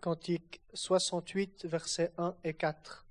Cantique 68, versets 1 et 4.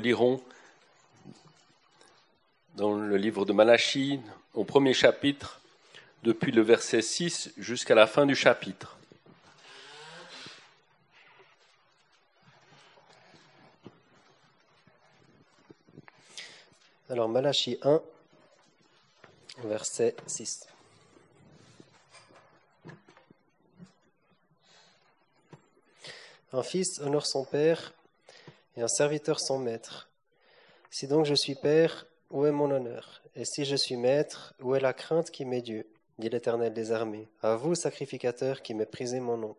Relirons dans le livre de Malachie, au premier chapitre, depuis le verset 6 jusqu'à la fin du chapitre. Alors Malachie 1, verset 6. Un fils honore son père et un serviteur son maître. Si donc je suis père, où est mon honneur? Et si je suis maître, où est la crainte qui m'est due? dit l'Éternel des armées. À vous, sacrificateurs, qui méprisez mon nom.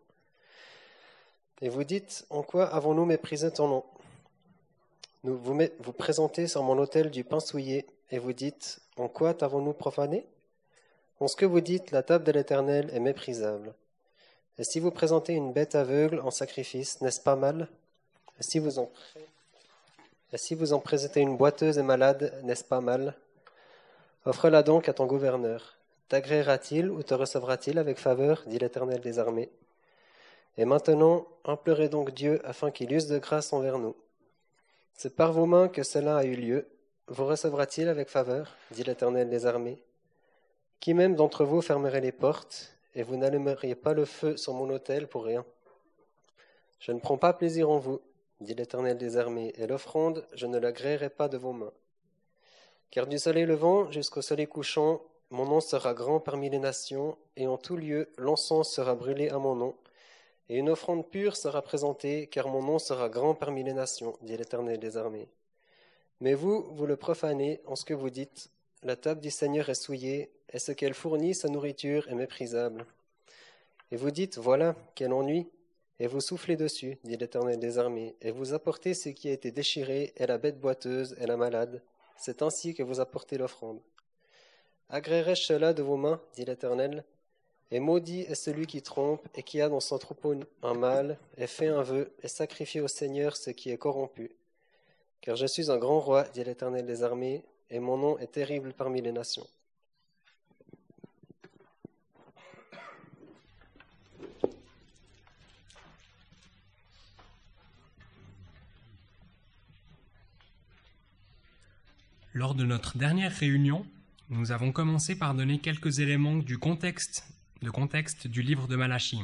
Et vous dites, en quoi avons-nous méprisé ton nom? Vous, vous présentez sur mon autel du pain souillé, et vous dites, en quoi t'avons-nous profané? En ce que vous dites, la table de l'Éternel est méprisable. Et si vous présentez une bête aveugle en sacrifice, n'est-ce pas mal? Si vous en, si vous en présentez une boiteuse et malade, n'est-ce pas mal? Offre-la donc à ton gouverneur. T'agréera-t-il ou te recevra-t-il avec faveur? dit l'Éternel des armées. Et maintenant, implorez donc Dieu afin qu'il use de grâce envers nous. C'est par vos mains que cela a eu lieu. Vous recevra-t-il avec faveur? dit l'Éternel des armées. Qui même d'entre vous fermerait les portes, et vous n'allumeriez pas le feu sur mon autel pour rien? Je ne prends pas plaisir en vous, dit l'Éternel des armées, et l'offrande, je ne l'agréerai pas de vos mains. Car du soleil levant jusqu'au soleil couchant, mon nom sera grand parmi les nations, et en tout lieu l'encens sera brûlé à mon nom, et une offrande pure sera présentée, car mon nom sera grand parmi les nations, dit l'Éternel des armées. Mais vous, vous le profanez en ce que vous dites, la table du Seigneur est souillée, et ce qu'elle fournit, sa nourriture, est méprisable. Et vous dites, voilà, quel ennui, et vous soufflez dessus, dit l'Éternel des armées, et vous apportez ce qui a été déchiré, et la bête boiteuse, et la malade. C'est ainsi que vous apportez l'offrande. Agréerai-je cela de vos mains, dit l'Éternel? Et maudit est celui qui trompe, et qui a dans son troupeau un mâle, et fait un vœu, et sacrifie au Seigneur ce qui est corrompu. Car je suis un grand roi, dit l'Éternel des armées, et mon nom est terrible parmi les nations. Lors de notre dernière réunion, nous avons commencé par donner quelques éléments du contexte, du livre de Malachie.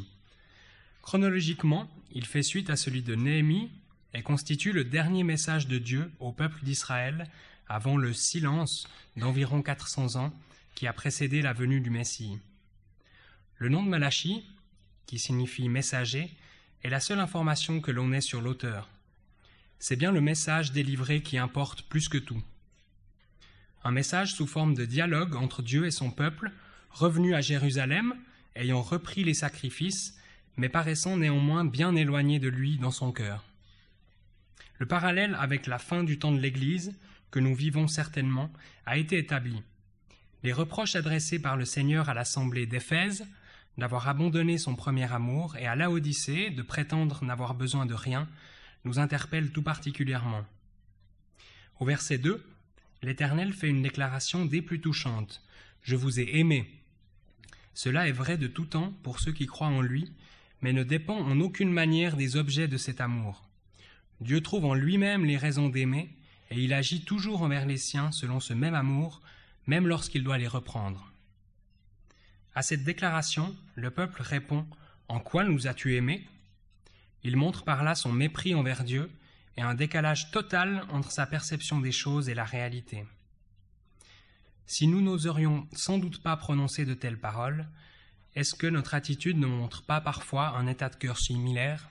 Chronologiquement, il fait suite à celui de Néhémie et constitue le dernier message de Dieu au peuple d'Israël avant le silence d'environ 400 ans qui a précédé la venue du Messie. Le nom de Malachie, qui signifie messager, est la seule information que l'on ait sur l'auteur. C'est bien le message délivré qui importe plus que tout. Un message sous forme de dialogue entre Dieu et son peuple, revenu à Jérusalem, ayant repris les sacrifices, mais paraissant néanmoins bien éloigné de lui dans son cœur. Le parallèle avec la fin du temps de l'Église, que nous vivons certainement, a été établi. Les reproches adressés par le Seigneur à l'assemblée d'Éphèse d'avoir abandonné son premier amour et à Laodicée de prétendre n'avoir besoin de rien nous interpellent tout particulièrement. Au verset 2, l'Éternel fait une déclaration des plus touchantes. Je vous ai aimé. Cela est vrai de tout temps pour ceux qui croient en lui, mais ne dépend en aucune manière des objets de cet amour. Dieu trouve en lui-même les raisons d'aimer, et il agit toujours envers les siens selon ce même amour, même lorsqu'il doit les reprendre. À cette déclaration, le peuple répond En quoi nous as-tu aimés? Il montre par là son mépris envers Dieu et un décalage total entre sa perception des choses et la réalité. Si nous n'oserions sans doute pas prononcer de telles paroles, est-ce que notre attitude ne montre pas parfois un état de cœur similaire?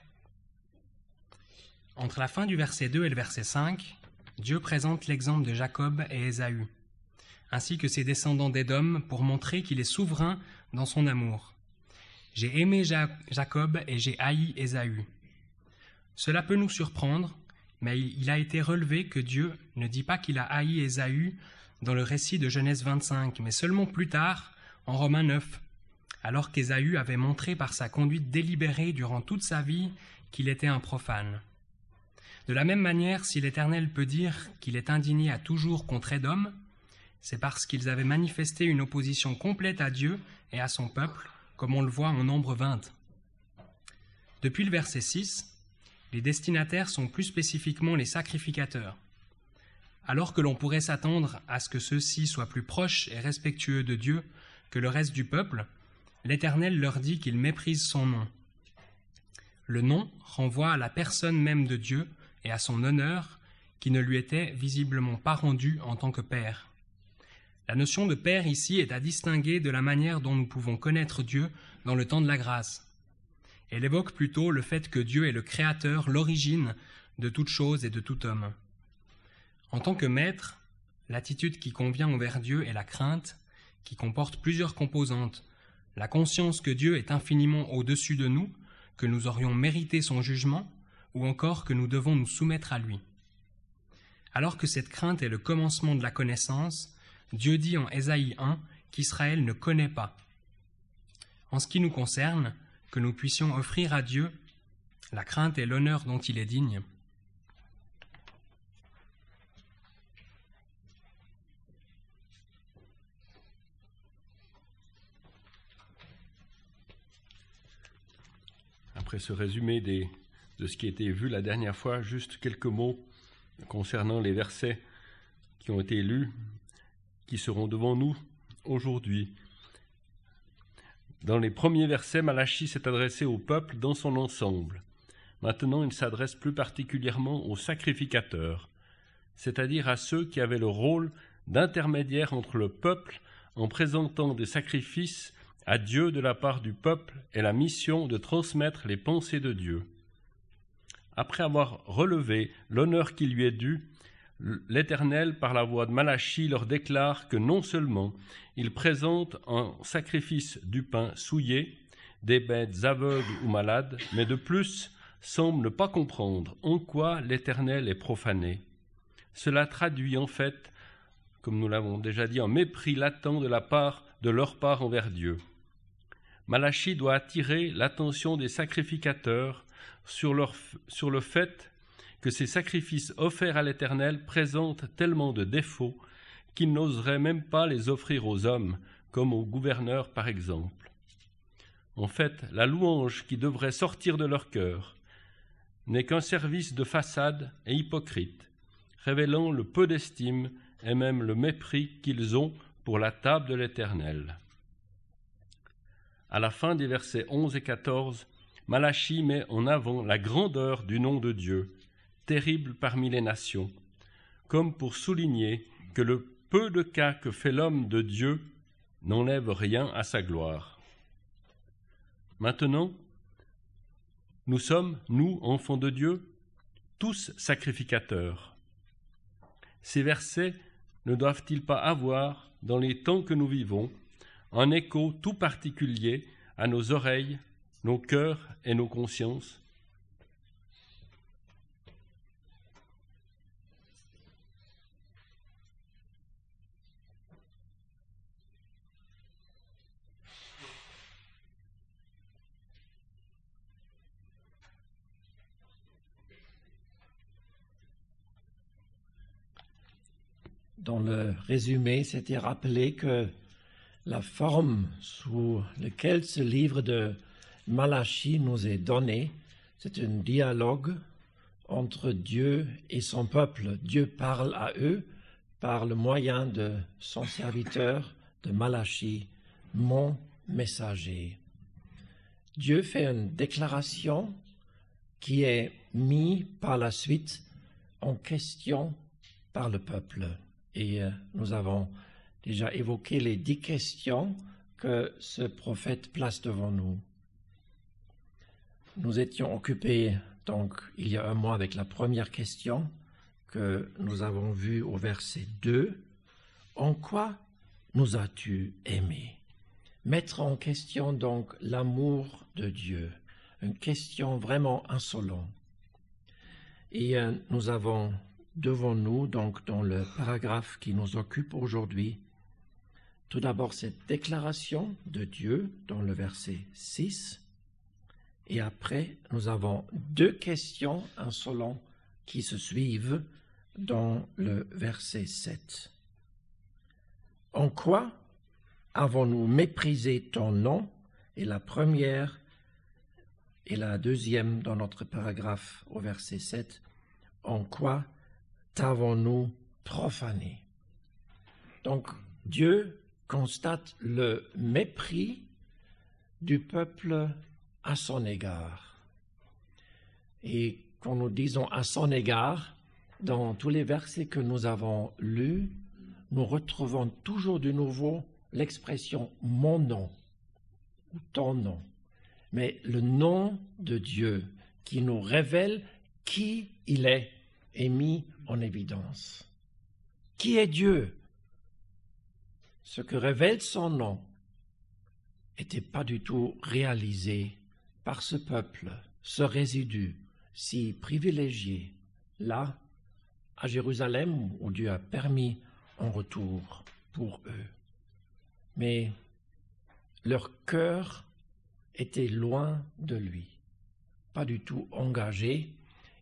Entre la fin du verset 2 et le verset 5, Dieu présente l'exemple de Jacob et Ésaü, ainsi que ses descendants d'Édom pour montrer qu'il est souverain dans son amour. J'ai aimé Jacob et j'ai haï Ésaü. Cela peut nous surprendre, mais il a été relevé que Dieu ne dit pas qu'il a haï Ésaü dans le récit de Genèse 25, mais seulement plus tard, en Romains 9, alors qu'Ésaü avait montré par sa conduite délibérée durant toute sa vie qu'il était un profane. De la même manière, si l'Éternel peut dire qu'il est indigné à toujours contre Édom, c'est parce qu'ils avaient manifesté une opposition complète à Dieu et à son peuple, comme on le voit en nombre 20. Depuis le verset 6, les destinataires sont plus spécifiquement les sacrificateurs. Alors que l'on pourrait s'attendre à ce que ceux-ci soient plus proches et respectueux de Dieu que le reste du peuple, l'Éternel leur dit qu'il méprise son nom. Le nom renvoie à la personne même de Dieu et à son honneur qui ne lui était visiblement pas rendu en tant que Père. La notion de Père ici est à distinguer de la manière dont nous pouvons connaître Dieu dans le temps de la grâce. Elle évoque plutôt le fait que Dieu est le Créateur, l'origine de toute chose et de tout homme. En tant que maître, l'attitude qui convient envers Dieu est la crainte, qui comporte plusieurs composantes. La conscience que Dieu est infiniment au-dessus de nous, que nous aurions mérité son jugement, ou encore que nous devons nous soumettre à lui. Alors que cette crainte est le commencement de la connaissance, Dieu dit en Ésaïe 1 qu'Israël ne connaît pas. En ce qui nous concerne, que nous puissions offrir à Dieu la crainte et l'honneur dont il est digne. Après ce résumé de ce qui a été vu la dernière fois, juste quelques mots concernant les versets qui ont été lus qui seront devant nous aujourd'hui. Dans les premiers versets, Malachie s'est adressé au peuple dans son ensemble. Maintenant, il s'adresse plus particulièrement aux sacrificateurs, c'est-à-dire à ceux qui avaient le rôle d'intermédiaire entre le peuple en présentant des sacrifices à Dieu de la part du peuple et la mission de transmettre les pensées de Dieu. Après avoir relevé l'honneur qui lui est dû, l'Éternel, par la voix de Malachie, leur déclare que non seulement il présente en sacrifice du pain souillé, des bêtes aveugles ou malades, mais de plus semble ne pas comprendre en quoi l'Éternel est profané. Cela traduit en fait, comme nous l'avons déjà dit, un mépris latent de la part de leur part envers Dieu. Malachie doit attirer l'attention des sacrificateurs sur, leur, sur le fait que ces sacrifices offerts à l'Éternel présentent tellement de défauts qu'ils n'oseraient même pas les offrir aux hommes, comme aux gouverneurs par exemple. En fait, la louange qui devrait sortir de leur cœur n'est qu'un service de façade et hypocrite, révélant le peu d'estime et même le mépris qu'ils ont pour la table de l'Éternel. À la fin des versets 11 et 14, Malachie met en avant la grandeur du nom de Dieu, terrible parmi les nations, comme pour souligner que le peu de cas que fait l'homme de Dieu n'enlève rien à sa gloire. Maintenant, nous sommes, nous, enfants de Dieu, tous sacrificateurs. Ces versets ne doivent-ils pas avoir, dans les temps que nous vivons, un écho tout particulier à nos oreilles, nos cœurs et nos consciences? Dans le résumé, c'était rappelé que la forme sous laquelle ce livre de Malachie nous est donné, c'est un dialogue entre Dieu et son peuple. Dieu parle à eux par le moyen de son serviteur de Malachie, mon messager. Dieu fait une déclaration qui est mise par la suite en question par le peuple. Et euh, nous avons déjà évoqué les dix questions que ce prophète place devant nous. Nous étions occupés donc il y a un mois avec la première question que nous avons vue au verset 2. En quoi nous as-tu aimés Mettre en question donc l'amour de Dieu, une question vraiment insolente. Et euh, nous avons devant nous, donc dans le paragraphe qui nous occupe aujourd'hui, tout d'abord cette déclaration de Dieu dans le verset 6, et après nous avons deux questions insolentes qui se suivent dans le verset 7. En quoi avons-nous méprisé ton nom? Et la première et la deuxième dans notre paragraphe au verset 7. En quoi t'avons-nous profané Donc Dieu constate le mépris du peuple à son égard. Et quand nous disons à son égard, dans tous les versets que nous avons lus, nous retrouvons toujours de nouveau l'expression mon nom ou ton nom, mais le nom de Dieu qui nous révèle qui il est est mis en évidence. Qui est Dieu? Ce que révèle son nom n'était pas du tout réalisé par ce peuple, ce résidu si privilégié, là, à Jérusalem, où Dieu a permis un retour pour eux. Mais leur cœur était loin de lui, pas du tout engagé.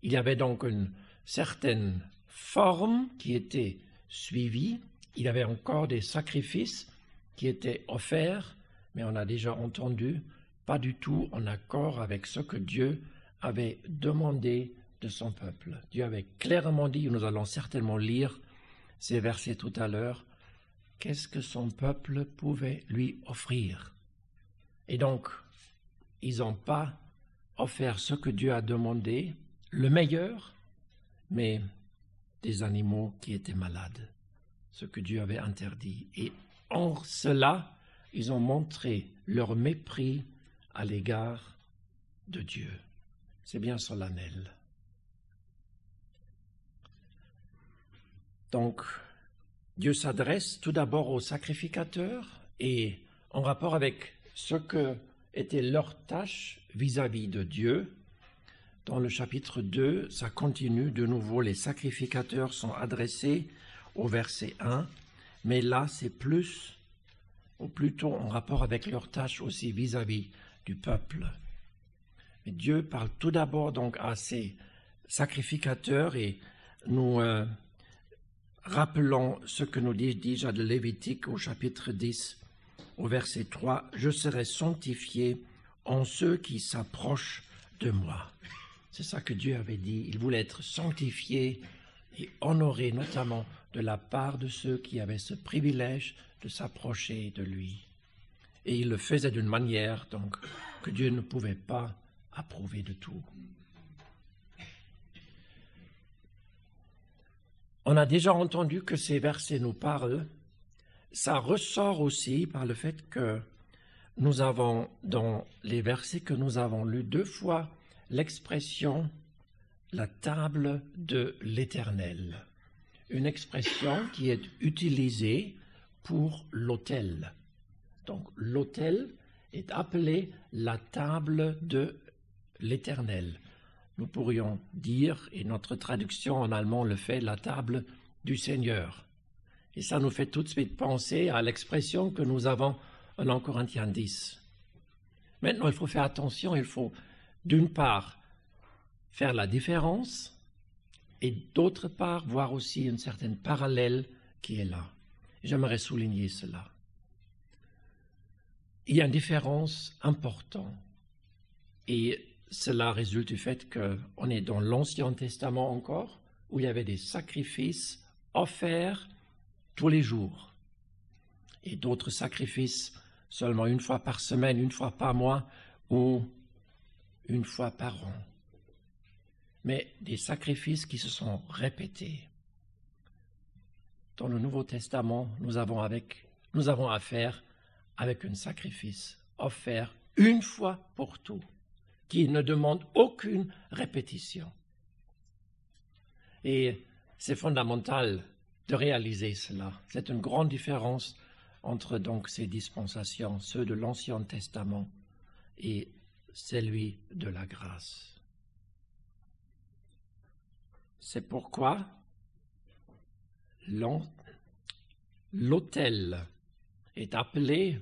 Il y avait donc une certaines formes qui étaient suivies. Il y avait encore des sacrifices qui étaient offerts, mais on a déjà entendu, pas du tout en accord avec ce que Dieu avait demandé de son peuple. Dieu avait clairement dit, nous allons certainement lire ces versets tout à l'heure, qu'est-ce que son peuple pouvait lui offrir. Et donc, ils n'ont pas offert ce que Dieu a demandé, le meilleur, mais des animaux qui étaient malades, ce que Dieu avait interdit. Et en cela, ils ont montré leur mépris à l'égard de Dieu. C'est bien solennel. Donc, Dieu s'adresse tout d'abord aux sacrificateurs et en rapport avec ce que était leur tâche vis-à-vis -vis de Dieu, dans le chapitre 2, ça continue de nouveau, les sacrificateurs sont adressés au verset 1, mais là c'est plus, ou plutôt en rapport avec leur tâche aussi vis-à-vis du peuple. Dieu parle tout d'abord donc à ces sacrificateurs et nous euh, rappelons ce que nous dit déjà de Lévitique au chapitre 10, au verset 3, Je serai sanctifié en ceux qui s'approchent de moi. C'est ça que Dieu avait dit. Il voulait être sanctifié et honoré notamment de la part de ceux qui avaient ce privilège de s'approcher de lui. Et il le faisait d'une manière donc que Dieu ne pouvait pas approuver de tout. On a déjà entendu que ces versets nous parlent. Ça ressort aussi par le fait que nous avons, dans les versets que nous avons lus deux fois, l'expression la table de l'Éternel, une expression qui est utilisée pour l'autel. Donc l'autel est appelé la table de l'Éternel. Nous pourrions dire, et notre traduction en allemand le fait, la table du Seigneur. Et ça nous fait tout de suite penser à l'expression que nous avons en 1 Corinthiens 10. Maintenant, il faut faire attention, il faut d'une part faire la différence et d'autre part voir aussi une certaine parallèle qui est là. J'aimerais souligner cela. Il y a une différence importante et cela résulte du fait qu'on est dans l'Ancien Testament encore, où il y avait des sacrifices offerts tous les jours et d'autres sacrifices seulement une fois par semaine, une fois par mois ou une fois par an mais des sacrifices qui se sont répétés. Dans le Nouveau Testament, nous avons, avec, nous avons affaire avec un sacrifice offert une fois pour tout, qui ne demande aucune répétition. Et c'est fondamental de réaliser cela. C'est une grande différence entre donc ces dispensations, ceux de l'Ancien Testament et celui de la grâce. C'est pourquoi l'autel est appelé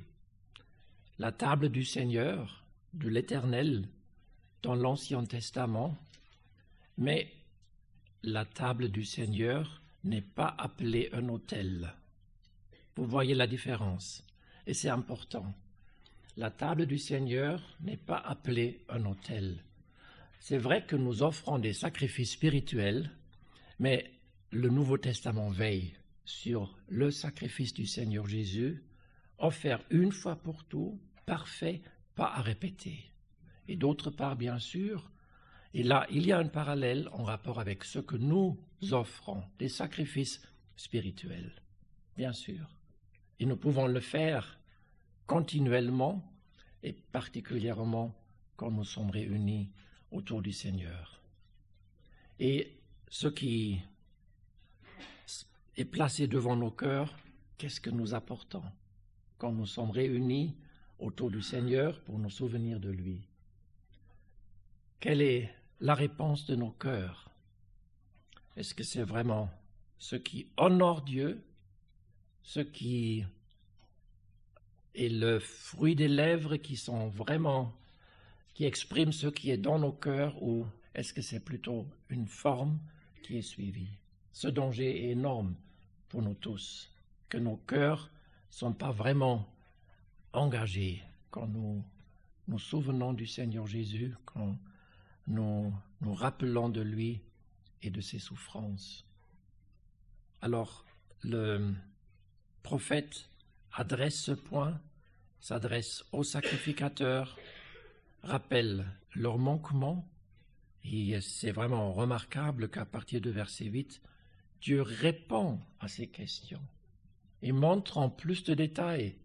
la table du Seigneur, de l'Éternel, dans l'Ancien Testament, mais la table du Seigneur n'est pas appelée un autel. Vous voyez la différence, et c'est important. La table du Seigneur n'est pas appelée un autel. C'est vrai que nous offrons des sacrifices spirituels, mais le Nouveau Testament veille sur le sacrifice du Seigneur Jésus, offert une fois pour tout, parfait, pas à répéter. Et d'autre part, bien sûr, et là, il y a un parallèle en rapport avec ce que nous offrons, des sacrifices spirituels, bien sûr. Et nous pouvons le faire continuellement et particulièrement quand nous sommes réunis autour du Seigneur. Et ce qui est placé devant nos cœurs, qu'est-ce que nous apportons quand nous sommes réunis autour du Seigneur pour nous souvenir de lui? Quelle est la réponse de nos cœurs? Est-ce que c'est vraiment ce qui honore Dieu, ce qui est le fruit des lèvres qui sont vraiment qui exprime ce qui est dans nos cœurs ou est-ce que c'est plutôt une forme qui est suivie? Ce danger est énorme pour nous tous, que nos cœurs ne sont pas vraiment engagés quand nous nous souvenons du Seigneur Jésus, quand nous nous rappelons de lui et de ses souffrances. Alors, le prophète adresse ce point, s'adresse aux sacrificateurs, rappellent leur manquement. Et c'est vraiment remarquable qu'à partir de verset 8, Dieu répond à ces questions et montre en plus de détails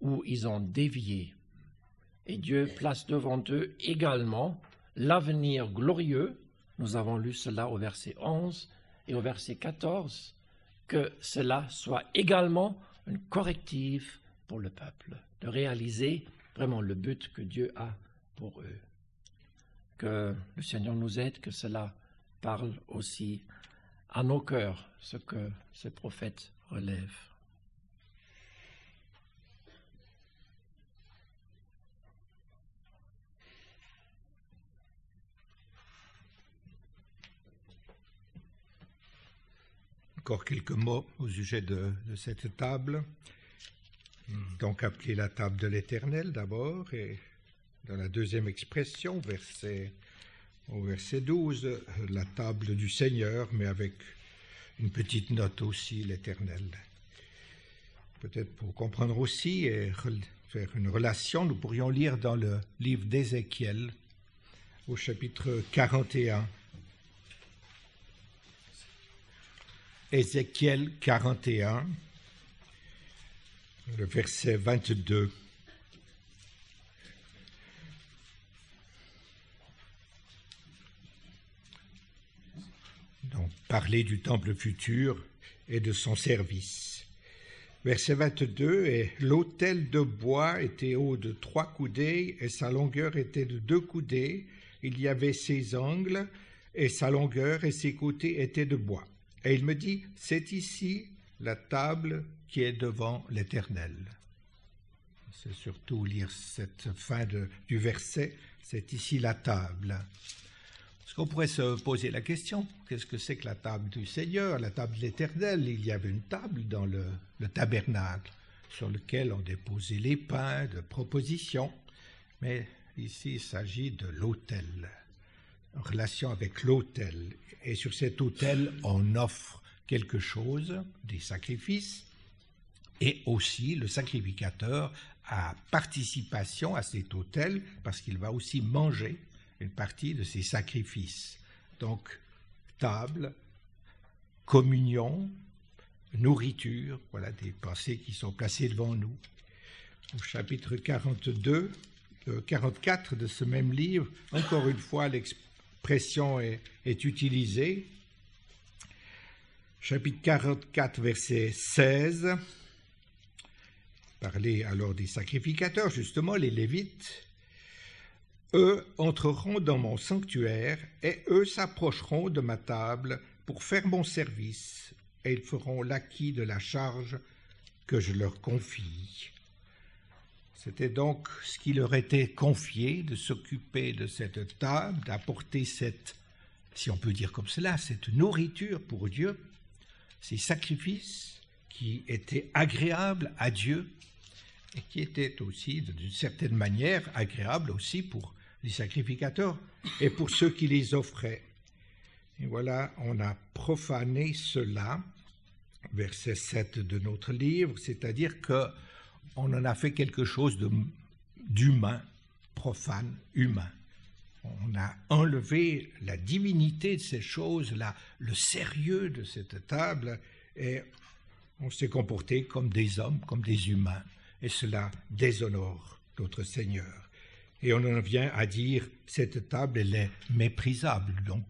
où ils ont dévié. Et Dieu place devant eux également l'avenir glorieux. Nous avons lu cela au verset 11 et au verset 14, que cela soit également une corrective pour le peuple, de réaliser vraiment le but que Dieu a pour eux. Que le Seigneur nous aide, que cela parle aussi à nos cœurs, ce que ce prophète relève. Encore quelques mots au sujet de, de cette table. Donc appelée la table de l'Éternel d'abord, et dans la deuxième expression, verset, au verset 12, la table du Seigneur, mais avec une petite note aussi, l'Éternel. Peut-être pour comprendre aussi et faire une relation, nous pourrions lire dans le livre d'Ézéchiel, au chapitre 41. Ézéchiel 41, le verset 22. Donc, parler du temple futur et de son service. Verset 22, et l'autel de bois était haut de trois coudées, et sa longueur était de deux coudées. Il y avait ses angles, et sa longueur et ses côtés étaient de bois. Et il me dit, c'est ici la table qui est devant l'Éternel. C'est surtout lire cette fin du verset, c'est ici la table. Est-ce qu'on pourrait se poser la question, qu'est-ce que c'est que la table du Seigneur, la table de l'Éternel? Il y avait une table dans le, le tabernacle sur lequel on déposait les pains de proposition, mais ici il s'agit de l'autel, relation avec l'autel. Et sur cet autel, on offre quelque chose, des sacrifices, et aussi le sacrificateur a participation à cet autel parce qu'il va aussi manger une partie de ses sacrifices. Donc, table, communion, nourriture, voilà des pensées qui sont placées devant nous. Au chapitre 42, 44 de ce même livre, encore une fois, l'expression est, est utilisée. Chapitre 44, verset 16. Parler alors des sacrificateurs, justement, les Lévites. Eux entreront dans mon sanctuaire et eux s'approcheront de ma table pour faire mon service et ils feront l'acquis de la charge que je leur confie. C'était donc ce qui leur était confié de s'occuper de cette table, d'apporter cette, si on peut dire comme cela, cette nourriture pour Dieu, ces sacrifices qui étaient agréables à Dieu et qui étaient aussi, d'une certaine manière, agréables aussi pour les sacrificateurs et pour ceux qui les offraient. Et voilà, on a profané cela, verset 7 de notre livre, c'est-à-dire que on en a fait quelque chose d'humain, profane, humain. On a enlevé la divinité de ces choses, là, le sérieux de cette table, et on s'est comporté comme des hommes, comme des humains, et cela déshonore notre Seigneur. Et on en vient à dire, cette table, elle est méprisable, donc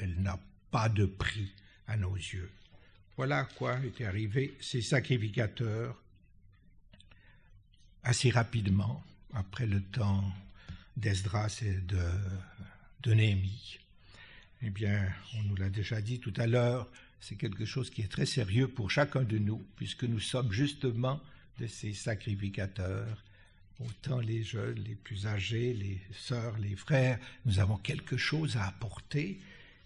elle, n'a pas de prix à nos yeux. Voilà à quoi étaient arrivés ces sacrificateurs assez rapidement, après le temps d'Esdras et de, de Néhémie. Eh bien, on nous l'a déjà dit tout à l'heure, c'est quelque chose qui est très sérieux pour chacun de nous, puisque nous sommes justement de ces sacrificateurs Autant les jeunes, les plus âgés, les sœurs, les frères, nous avons quelque chose à apporter,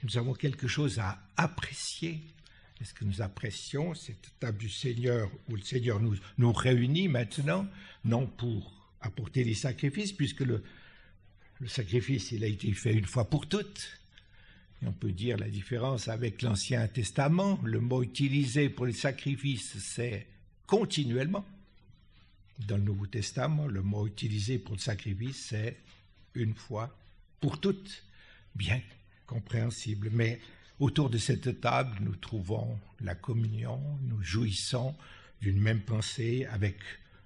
nous avons quelque chose à apprécier. Est-ce que nous apprécions cette table du Seigneur où le Seigneur nous, nous réunit maintenant, non pour apporter les sacrifices, puisque le, sacrifice, il a été fait une fois pour toutes. On peut dire la différence avec l'Ancien Testament. Le mot utilisé pour les sacrifices, c'est continuellement. Dans le Nouveau Testament, le mot utilisé pour le sacrifice, c'est une fois pour toutes. Bien compréhensible. Mais autour de cette table, nous trouvons la communion, nous jouissons d'une même pensée avec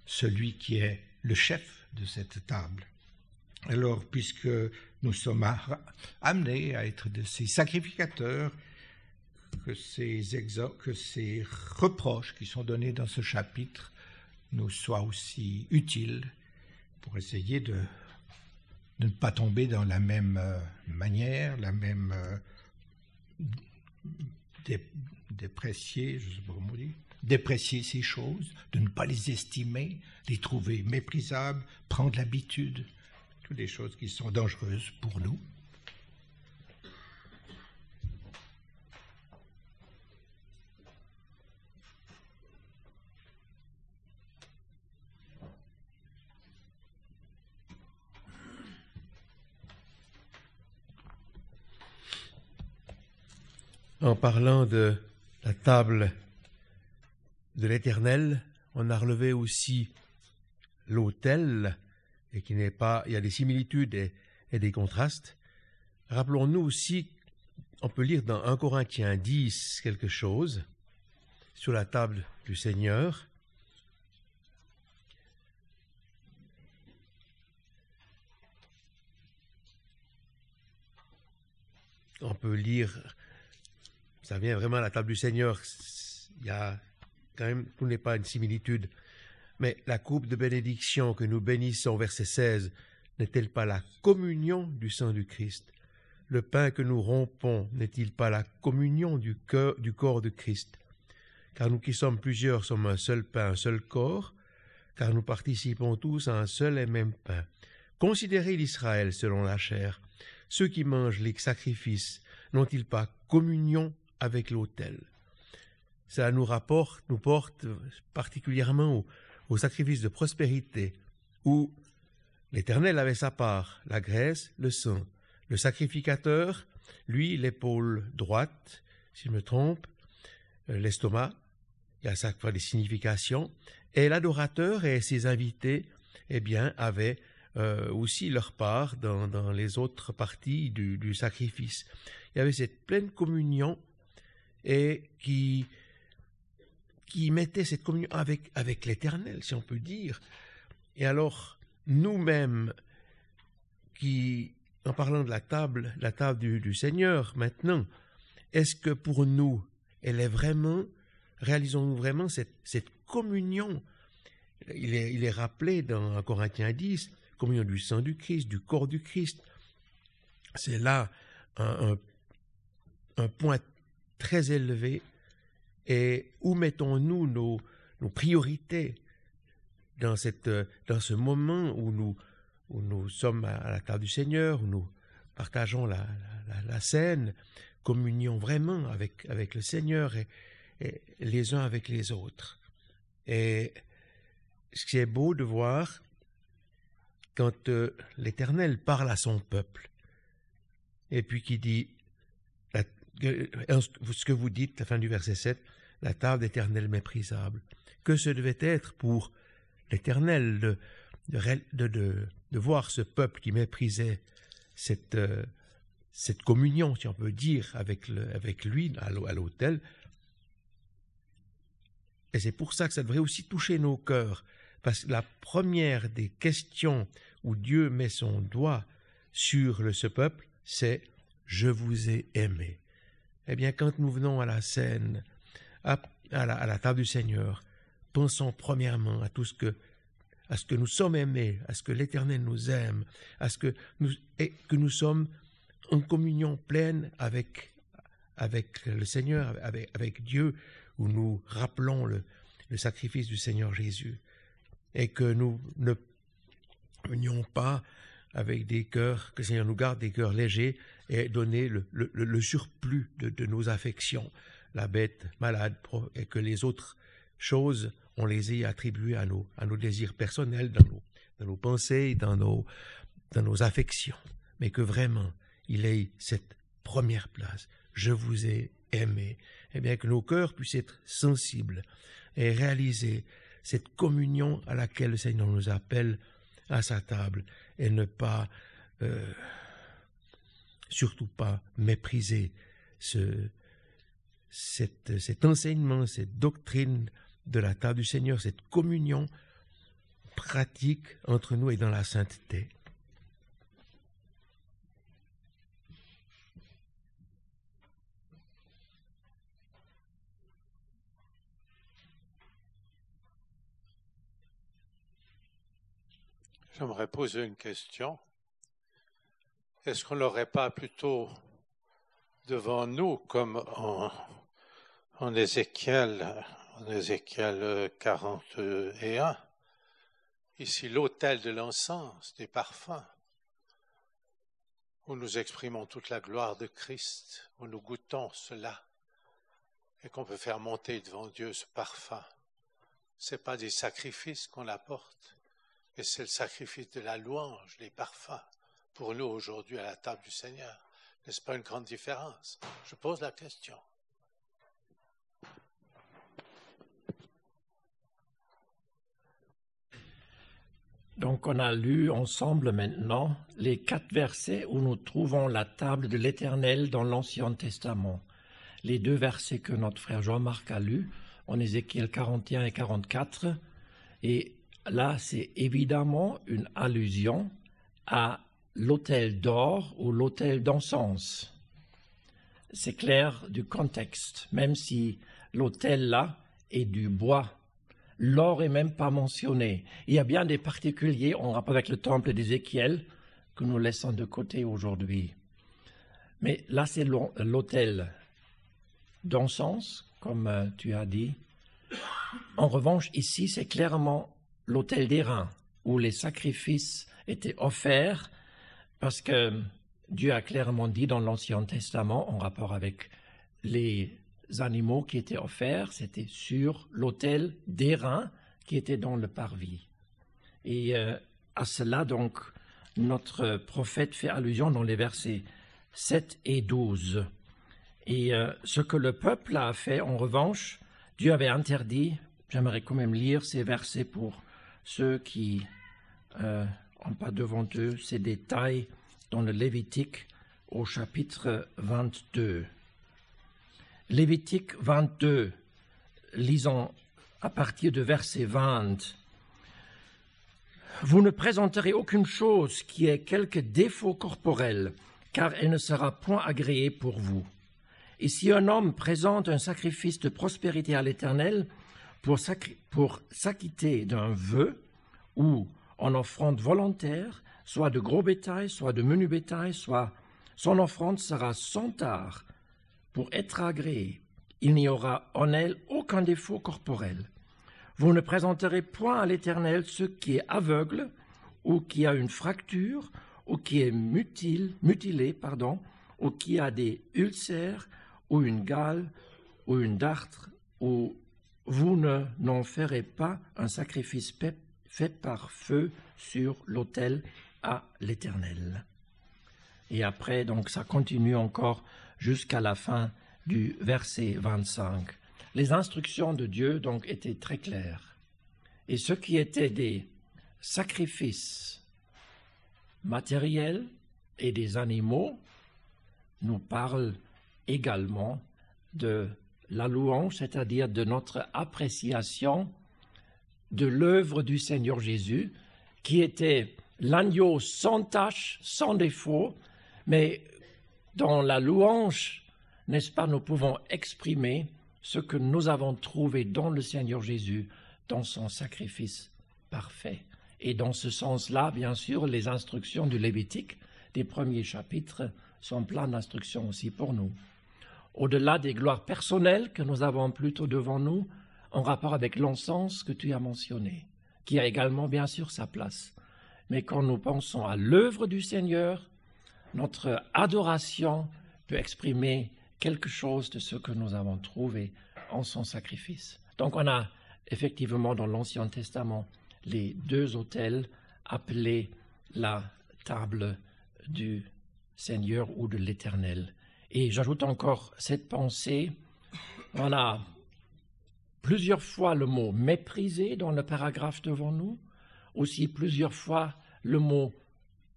celui qui est le chef de cette table. Alors, puisque nous sommes amenés à être de ces sacrificateurs, que ces, que ces reproches qui sont donnés dans ce chapitre nous soit aussi utile pour essayer de, ne pas tomber dans la même euh, manière, la même déprécier, je sais pas comment dire, déprécier ces choses, de ne pas les estimer, les trouver méprisables, prendre l'habitude, toutes les choses qui sont dangereuses pour nous. En parlant de la table de l'Éternel, on a relevé aussi l'autel, et qui n'est pas, il y a des similitudes et, des contrastes. Rappelons-nous aussi, on peut lire dans 1 Corinthiens 10 quelque chose sur la table du Seigneur. On peut lire, ça vient vraiment à la table du Seigneur, il y a quand même, tout n'est pas une similitude. Mais la coupe de bénédiction que nous bénissons, verset 16, n'est-elle pas la communion du sang du Christ? Le pain que nous rompons n'est-il pas la communion du, cœur, du corps de Christ? Car nous qui sommes plusieurs sommes un seul pain, un seul corps, car nous participons tous à un seul et même pain. Considérez l'Israël selon la chair. Ceux qui mangent les sacrifices n'ont-ils pas communion avec l'autel ça nous rapporte, nous porte particulièrement au, sacrifice de prospérité, où l'Éternel avait sa part, la graisse, le sang. Le sacrificateur, lui, l'épaule droite, si je me trompe, euh, l'estomac, il y a chaque fois des significations, et l'adorateur et ses invités, eh bien, avaient euh, aussi leur part dans, les autres parties du, sacrifice. Il y avait cette pleine communion et qui qui mettait cette communion avec, avec l'Éternel, si on peut dire. Et alors, nous-mêmes, qui, en parlant de la table, la table du, Seigneur, maintenant, est-ce que pour nous, elle est vraiment, réalisons-nous vraiment cette, cette communion? Il est, il est rappelé dans Corinthiens 10, communion du sang du Christ, du corps du Christ. C'est là un, un, un point très élevé et où mettons-nous nos, priorités dans, cette, dans ce moment où nous, où nous sommes à la table du Seigneur, où nous partageons la, scène, communion vraiment avec, avec le Seigneur et, les uns avec les autres. Et ce qui est beau de voir, quand euh, l'Éternel parle à son peuple, et puis qui dit, ce que vous dites, la fin du verset 7, la table d'éternel méprisable. Que ce devait être pour l'Éternel de, de, voir ce peuple qui méprisait cette, euh, cette communion, si on peut dire, avec, avec lui à l'autel. Et c'est pour ça que ça devrait aussi toucher nos cœurs, parce que la première des questions où Dieu met son doigt sur ce peuple, c'est Je vous ai aimé. Eh bien, quand nous venons à la scène, à, la, table du Seigneur, pensons premièrement à tout ce que à ce que nous sommes aimés, à ce que l'Éternel nous aime, à ce que nous, et que nous sommes en communion pleine avec, avec le Seigneur, avec, Dieu, où nous rappelons le, le, sacrifice du Seigneur Jésus, et que nous ne venions pas avec des cœurs, que le Seigneur nous garde des cœurs légers et donner le, surplus de, nos affections la bête malade et que les autres choses, on les ait attribuées à nos, désirs personnels, dans nos, pensées, dans nos, affections, mais que vraiment il ait cette première place. Je vous ai aimé. Eh bien, que nos cœurs puissent être sensibles et réaliser cette communion à laquelle le Seigneur nous appelle à sa table et ne pas, euh, surtout pas mépriser ce, cet enseignement, cette doctrine de la table du Seigneur, cette communion pratique entre nous et dans la sainteté. J'aimerais poser une question. Est-ce qu'on n'aurait pas plutôt devant nous, comme en Ézéchiel, Ézéchiel 41, ici l'autel de l'encens, des parfums, où nous exprimons toute la gloire de Christ, où nous goûtons cela, et qu'on peut faire monter devant Dieu ce parfum. Ce n'est pas des sacrifices qu'on apporte, mais c'est le sacrifice de la louange, les parfums, pour nous aujourd'hui à la table du Seigneur. N'est-ce pas une grande différence? Je pose la question. Donc on a lu ensemble maintenant les quatre versets où nous trouvons la table de l'Éternel dans l'Ancien Testament. Les deux versets que notre frère Jean-Marc a lus en Ézéchiel 41 et 44. Et là, c'est évidemment une allusion à l'autel d'or ou l'autel d'encens. C'est clair du contexte, même si l'autel là est du bois L'or est même pas mentionné. Il y a bien des particuliers en rapport avec le temple d'Ézéchiel que nous laissons de côté aujourd'hui. Mais là, c'est l'autel d'encens, comme euh, tu as dit. En revanche, ici, c'est clairement l'autel d'airain, où les sacrifices étaient offerts, parce que Dieu a clairement dit dans l'Ancien Testament, en rapport avec les animaux qui étaient offerts, c'était sur l'autel d'airain qui était dans le parvis. Et euh, à cela, donc, notre prophète fait allusion dans les versets 7 et 12. Et euh, ce que le peuple a fait, en revanche, Dieu avait interdit, j'aimerais quand même lire ces versets pour ceux qui n'ont pas devant eux ces détails dans le Lévitique au chapitre 22. Lévitique 22, lisons à partir de verset 20. Vous ne présenterez aucune chose qui ait quelque défaut corporel, car elle ne sera point agréée pour vous. Et si un homme présente un sacrifice de prospérité à l'Éternel pour s'acquitter d'un vœu, ou en offrande volontaire, soit de gros bétail, soit de menu bétail, soit son offrande sera sans tard, pour être agréé, il n'y aura en elle aucun défaut corporel. Vous ne présenterez point à l'Éternel ce qui est aveugle, ou qui a une fracture, ou qui est mutilé, pardon, ou qui a des ulcères, ou une gale, ou une dartre, ou vous ne n'en ferez pas un sacrifice fait par feu sur l'autel à l'Éternel. Et après, donc, ça continue encore jusqu'à la fin du verset 25. Les instructions de Dieu donc étaient très claires. Et ce qui était des sacrifices matériels et des animaux nous parle également de la louange, c'est-à-dire de notre appréciation de l'œuvre du Seigneur Jésus, qui était l'agneau sans tache, sans défaut, mais dans la louange, n'est-ce pas, nous pouvons exprimer ce que nous avons trouvé dans le Seigneur Jésus, dans son sacrifice parfait. Et dans ce sens-là, bien sûr, les instructions du Lévitique, des premiers chapitres, sont pleines d'instructions aussi pour nous. Au-delà des gloires personnelles que nous avons plutôt devant nous, en rapport avec l'encens que tu as mentionné, qui a également bien sûr sa place. Mais quand nous pensons à l'œuvre du Seigneur, notre adoration peut exprimer quelque chose de ce que nous avons trouvé en son sacrifice. Donc on a effectivement dans l'Ancien Testament les deux autels appelés la table du Seigneur ou de l'Éternel. Et j'ajoute encore cette pensée, on a plusieurs fois le mot méprisé dans le paragraphe devant nous, aussi plusieurs fois le mot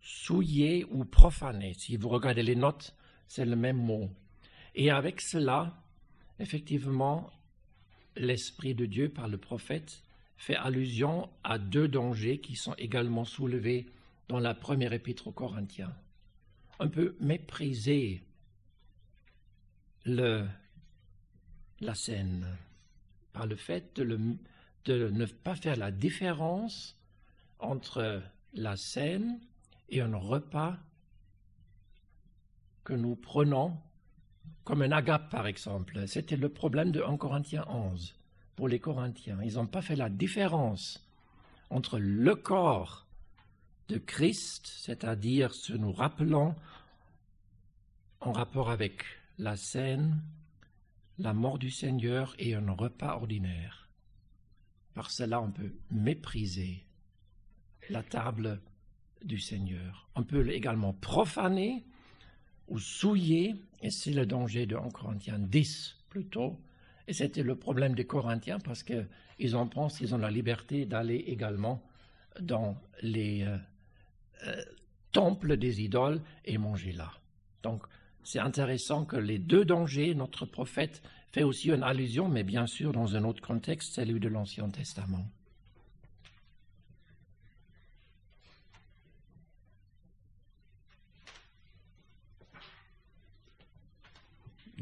souillé ou profané. Si vous regardez les notes, c'est le même mot. Et avec cela, effectivement, l'Esprit de Dieu par le prophète fait allusion à deux dangers qui sont également soulevés dans la première épître aux Corinthiens. On peut mépriser le, la scène le fait de, de ne pas faire la différence entre la scène et un repas que nous prenons comme un agape par exemple. C'était le problème de 1 Corinthiens 11 pour les Corinthiens. Ils n'ont pas fait la différence entre le corps de Christ, c'est-à-dire ce nous rappelons en rapport avec la scène, la mort du Seigneur et un repas ordinaire. Par cela, on peut mépriser la table du Seigneur. On peut également profaner ou souiller, et c'est le danger de 1 Corinthiens 10 plutôt, et c'était le problème des Corinthiens parce qu'ils en pensent qu'ils ont la liberté d'aller également dans les euh, euh, temples des idoles et manger là. Donc, c'est intéressant que les deux dangers, notre prophète fait aussi une allusion, mais bien sûr dans un autre contexte, celui de l'Ancien Testament.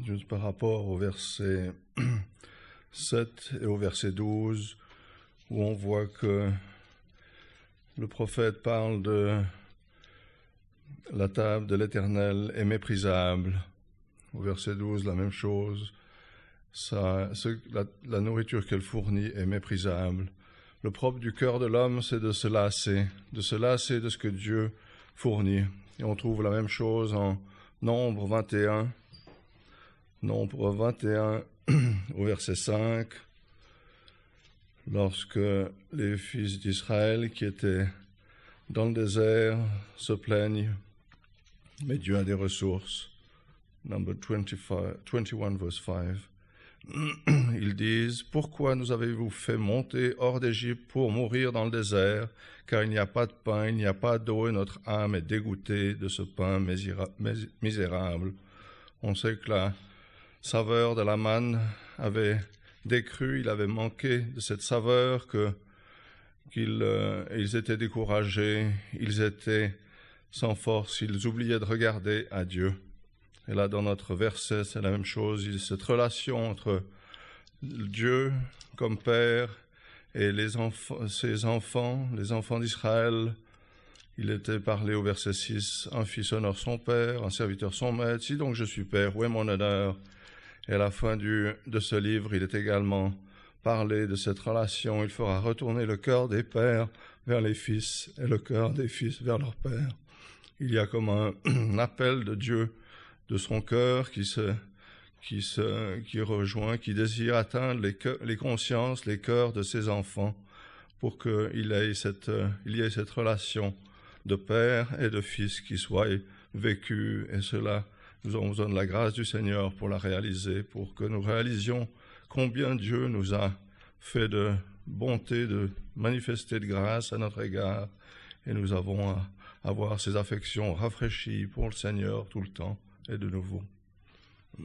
Juste par rapport au verset 7 et au verset 12, où on voit que le prophète parle de la table de l'Éternel est méprisable. Au verset 12, la même chose. La, la nourriture qu'elle fournit est méprisable. Le propre du cœur de l'homme, c'est de se lasser, de se lasser de ce que Dieu fournit. Et on trouve la même chose en Nombre 21, Nombre 21 au verset 5, lorsque les fils d'Israël qui étaient dans le désert se plaignent, mais Dieu a des ressources. Number 25, 21 verse 5. Ils disent, Pourquoi nous avez-vous fait monter hors d'Égypte pour mourir dans le désert, car il n'y a pas de pain, il n'y a pas d'eau, et notre âme est dégoûtée de ce pain misérable. On sait que la saveur de la manne avait décru, il avait manqué de cette saveur, que qu'ils euh, étaient découragés, ils étaient sans force, ils oubliaient de regarder à Dieu. Et là, dans notre verset, c'est la même chose. Cette relation entre Dieu comme Père et ses enfants, les enfants d'Israël. Il était parlé au verset 6, un fils honore son père, un serviteur son maître. Si donc je suis père, où est mon honneur? Et à la fin du, de ce livre, il est également parlé de cette relation. Il fera retourner le cœur des pères vers les fils et le cœur des fils vers leur père. Il y a comme un appel de Dieu de son cœur qui se, qui se, qui rejoint, qui désire atteindre les, consciences, les cœurs de ses enfants pour qu'il ait cette, il y ait cette relation de père et de fils qui soit vécue. Et cela nous avons besoin de la grâce du Seigneur pour la réaliser, pour que nous réalisions combien Dieu nous a fait de bonté, de manifester de grâce à notre égard, et nous avons à avoir ces affections rafraîchies pour le Seigneur tout le temps et de nouveau. Je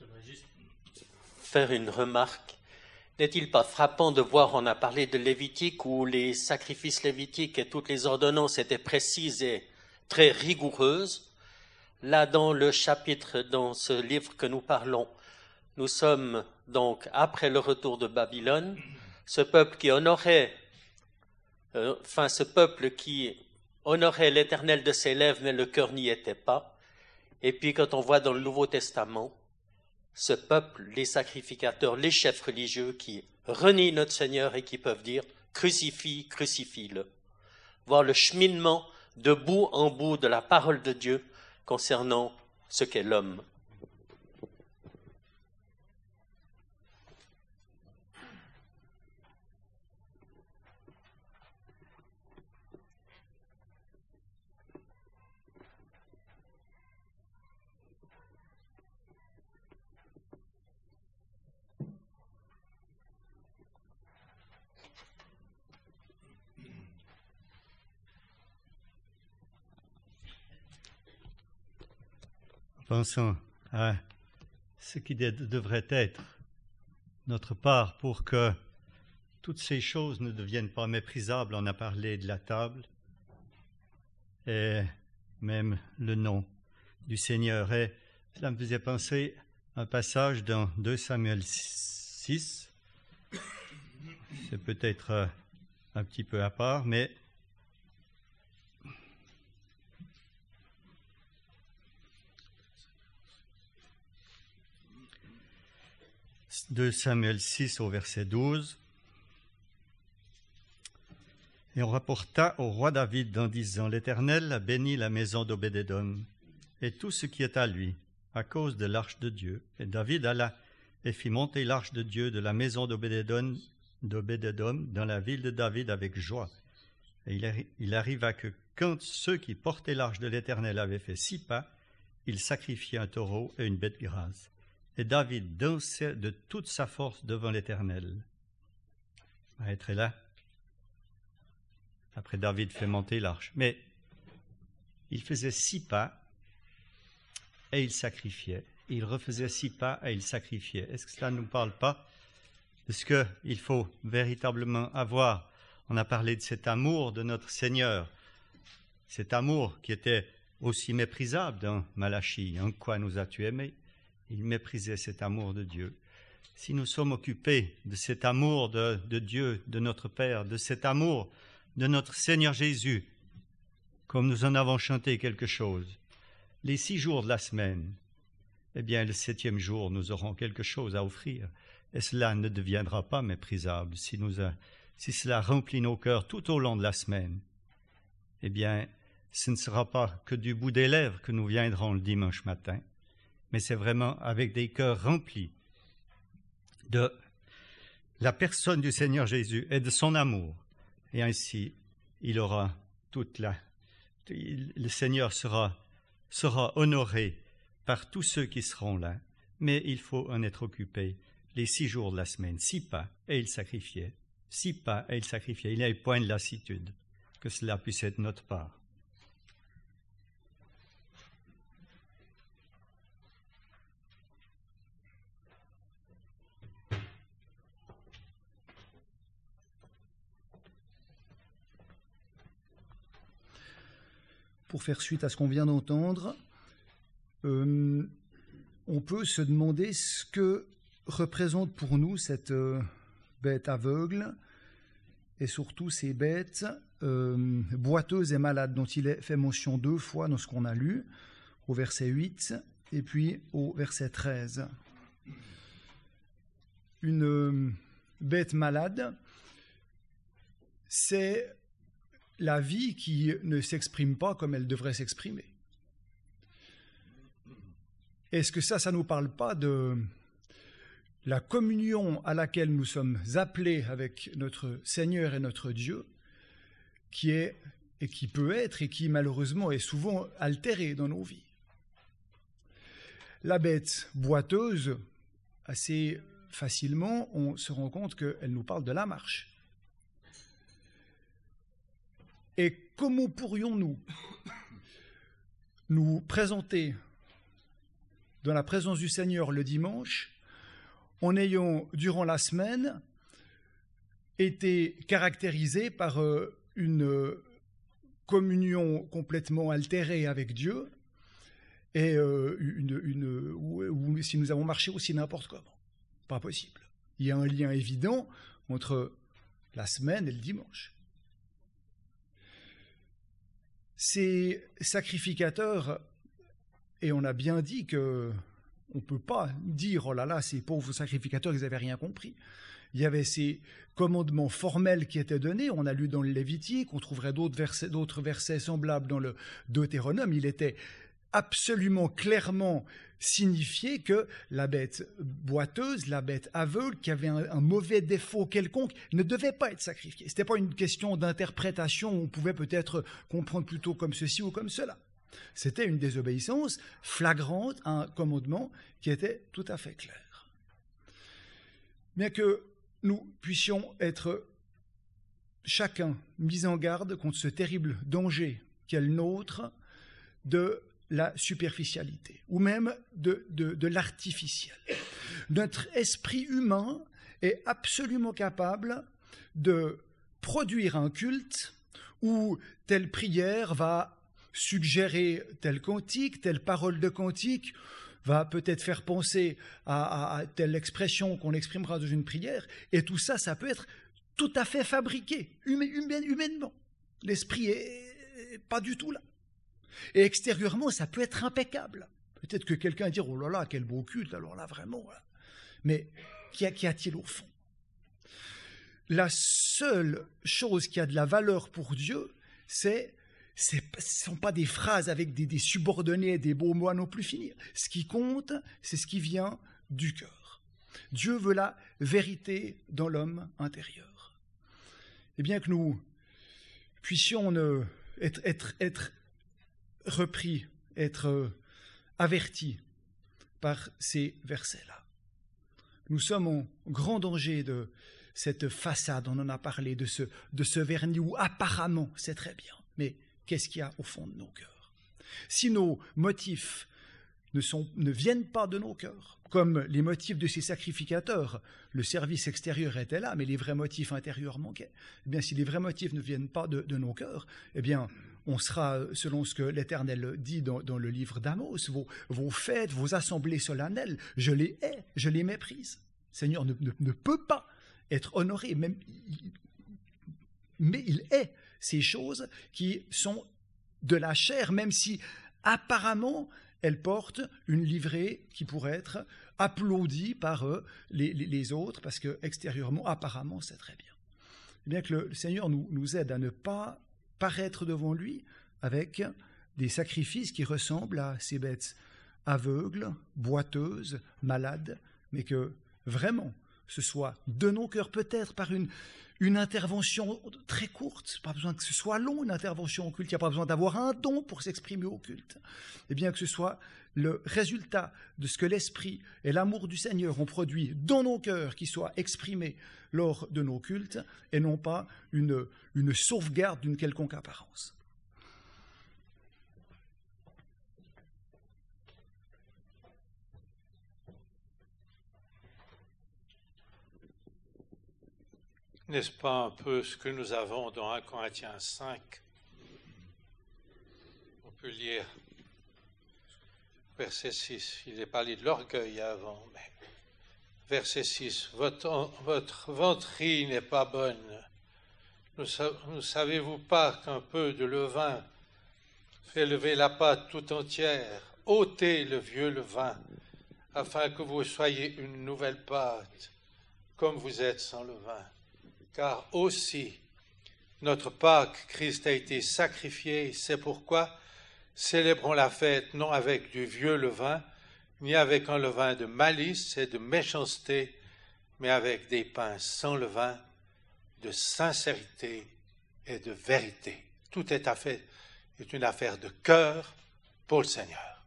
voudrais juste faire une remarque. N'est-il pas frappant de voir, on a parlé de Lévitique, où les sacrifices lévitiques et toutes les ordonnances étaient précises et très rigoureuses? Là, dans le chapitre, dans ce livre que nous parlons, nous sommes donc après le retour de Babylone, ce peuple qui honorait euh, enfin ce peuple qui honorait l'Éternel de ses lèvres, mais le cœur n'y était pas. Et puis quand on voit dans le Nouveau Testament, ce peuple, les sacrificateurs, les chefs religieux qui renient notre Seigneur et qui peuvent dire crucifie, crucifie-le. Voir le cheminement de bout en bout de la parole de Dieu concernant ce qu'est l'homme. Pensons à ce qui devrait être notre part pour que toutes ces choses ne deviennent pas méprisables. On a parlé de la table et même le nom du Seigneur. Et cela me faisait penser à un passage dans 2 Samuel 6. C'est peut-être un petit peu à part, mais 2 Samuel 6 au verset 12. Et on rapporta au roi David en disant, L'Éternel a béni la maison d'Obédédom et tout ce qui est à lui, à cause de l'arche de Dieu. Et David alla et fit monter l'arche de Dieu de la maison d'Obédédom dans la ville de David avec joie. Et il arriva que quand ceux qui portaient l'arche de l'Éternel avaient fait six pas, ils sacrifiaient un taureau et une bête grasse Et David dansait de toute sa force devant l'Éternel. Être là. Après, David fait monter l'arche. Mais il faisait six pas et il sacrifiait. Il refaisait six pas et il sacrifiait. Est-ce que cela ne nous parle pas? De ce qu'il faut véritablement avoir On a parlé de cet amour de notre Seigneur, cet amour qui était aussi méprisable dans Malachie. En quoi nous as-tu aimés? Il méprisait cet amour de Dieu. Si nous sommes occupés de cet amour de, Dieu, de notre Père, de cet amour de notre Seigneur Jésus, comme nous en avons chanté quelque chose, les six jours de la semaine, eh bien, le septième jour, nous aurons quelque chose à offrir. Et cela ne deviendra pas méprisable si, nous si cela remplit nos cœurs tout au long de la semaine. Eh bien, ce ne sera pas que du bout des lèvres que nous viendrons le dimanche matin, mais c'est vraiment avec des cœurs remplis de la personne du Seigneur Jésus et de son amour. Et ainsi, il aura toute la. Le Seigneur sera, sera honoré par tous ceux qui seront là, mais il faut en être occupé les six jours de la semaine, six pas, et il sacrifiait, six pas, et il sacrifiait. Il n'y avait point de lassitude, que cela puisse être notre part. Pour faire suite à ce qu'on vient d'entendre, euh, on peut se demander ce que représente pour nous cette euh, bête aveugle et surtout ces bêtes euh, boiteuses et malades dont il est fait mention deux fois dans ce qu'on a lu, au verset 8 et puis au verset 13. Une bête malade, c'est la vie qui ne s'exprime pas comme elle devrait s'exprimer. Est-ce que ça, ça ne nous parle pas de la communion à laquelle nous sommes appelés avec notre Seigneur et notre Dieu, qui est et qui peut être et qui malheureusement est souvent altérée dans nos vies? La bête boiteuse, assez facilement, on se rend compte qu'elle nous parle de la marche. Et comment pourrions-nous nous présenter dans la présence du Seigneur le dimanche en ayant, durant la semaine, été caractérisés par euh, une communion complètement altérée avec Dieu et euh, une, si nous avons marché aussi n'importe comment. Pas possible. Il y a un lien évident entre la semaine et le dimanche ces sacrificateurs, et on a bien dit que on ne peut pas dire oh là là, ces pauvres sacrificateurs, ils n'avaient rien compris. Il y avait ces commandements formels qui étaient donnés. On a lu dans le Lévitique, on trouverait d'autres versets, d'autres versets semblables dans le Deutéronome. Il était absolument clairement signifier que la bête boiteuse, la bête aveugle, qui avait un, mauvais défaut quelconque, ne devait pas être sacrifiée. Ce n'était pas une question d'interprétation, on pouvait peut-être comprendre plutôt comme ceci ou comme cela. C'était une désobéissance flagrante à un commandement qui était tout à fait clair. Bien que nous puissions être chacun mis en garde contre ce terrible danger qu'est le nôtre de la superficialité ou même de, de, l'artificiel. Notre esprit humain est absolument capable de produire un culte où telle prière va suggérer tel cantique, telle parole de cantique, va peut-être faire penser à, telle expression qu'on exprimera dans une prière, et tout ça, ça peut être tout à fait fabriqué, humainement. L'esprit est pas du tout là. Et extérieurement, ça peut être impeccable. Peut-être que quelqu'un dire, oh là là, quel beau culte, alors là, vraiment. Hein. Mais qu'y a-t-il au fond? La seule chose qui a de la valeur pour Dieu, c'est ce ne sont pas des phrases avec des, des subordonnés, des beaux mots non plus finir. Ce qui compte, c'est ce qui vient du cœur. Dieu veut la vérité dans l'homme intérieur. Et bien que nous puissions être, être, être repris, être euh, averti par ces versets-là. Nous sommes en grand danger de cette façade, on en a parlé, de ce, de ce vernis où apparemment c'est très bien, mais qu'est-ce qu'il y a au fond de nos cœurs? Si nos motifs ne, sont, ne viennent pas de nos cœurs, comme les motifs de ces sacrificateurs, le service extérieur était là, mais les vrais motifs intérieurs manquaient. Eh bien, si les vrais motifs ne viennent pas de, nos cœurs, eh bien, on sera, selon ce que l'Éternel dit dans, le livre d'Amos, vos, fêtes, vos assemblées solennelles, je les hais, je les méprise. Seigneur ne, peut pas être honoré, même, mais il est ces choses qui sont de la chair, même si apparemment elles portent une livrée qui pourrait être applaudie par eux, les, autres, parce que extérieurement, apparemment, c'est très bien. Eh bien que le, Seigneur nous aide à ne pas paraître devant lui avec des sacrifices qui ressemblent à ces bêtes aveugles, boiteuses, malades, mais que vraiment ce soit de nos cœurs, peut-être par une, une intervention très courte, pas besoin que ce soit long, une intervention au culte, il n'y a pas besoin d'avoir un don pour s'exprimer au culte, et eh bien que ce soit le résultat de ce que l'Esprit et l'amour du Seigneur ont produit dans nos cœurs qui soit exprimé lors de nos cultes, et non pas une, une sauvegarde d'une quelconque apparence. N'est-ce pas un peu ce que nous avons dans 1 Corinthiens 5 On peut lire verset 6. Il est parlé de l'orgueil avant, mais verset 6. Votre, votre n'est pas bonne. Ne savez-vous pas qu'un peu de levain fait lever la pâte tout entière? Ôtez le vieux levain, afin que vous soyez une nouvelle pâte, comme vous êtes sans levain car aussi notre Pâque, Christ a été sacrifié, c'est pourquoi célébrons la fête non avec du vieux levain, ni avec un levain de malice et de méchanceté, mais avec des pains sans levain, de sincérité et de vérité. Tout est, fait, est une affaire de cœur pour le Seigneur.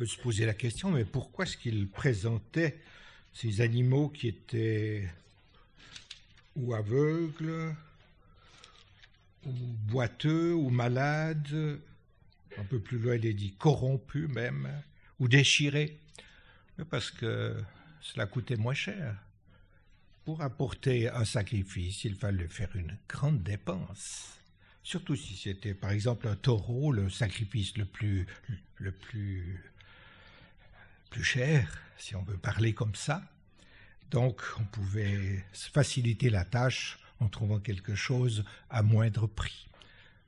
Peut se poser la question, mais pourquoi est-ce qu'il présentait ces animaux qui étaient ou aveugles, ou boiteux, ou malades, un peu plus loin il est dit corrompus même, ou déchirés, parce que cela coûtait moins cher. Pour apporter un sacrifice, il fallait faire une grande dépense. Surtout si c'était par exemple un taureau, le sacrifice le plus, le plus plus cher, si on veut parler comme ça. Donc on pouvait faciliter la tâche en trouvant quelque chose à moindre prix.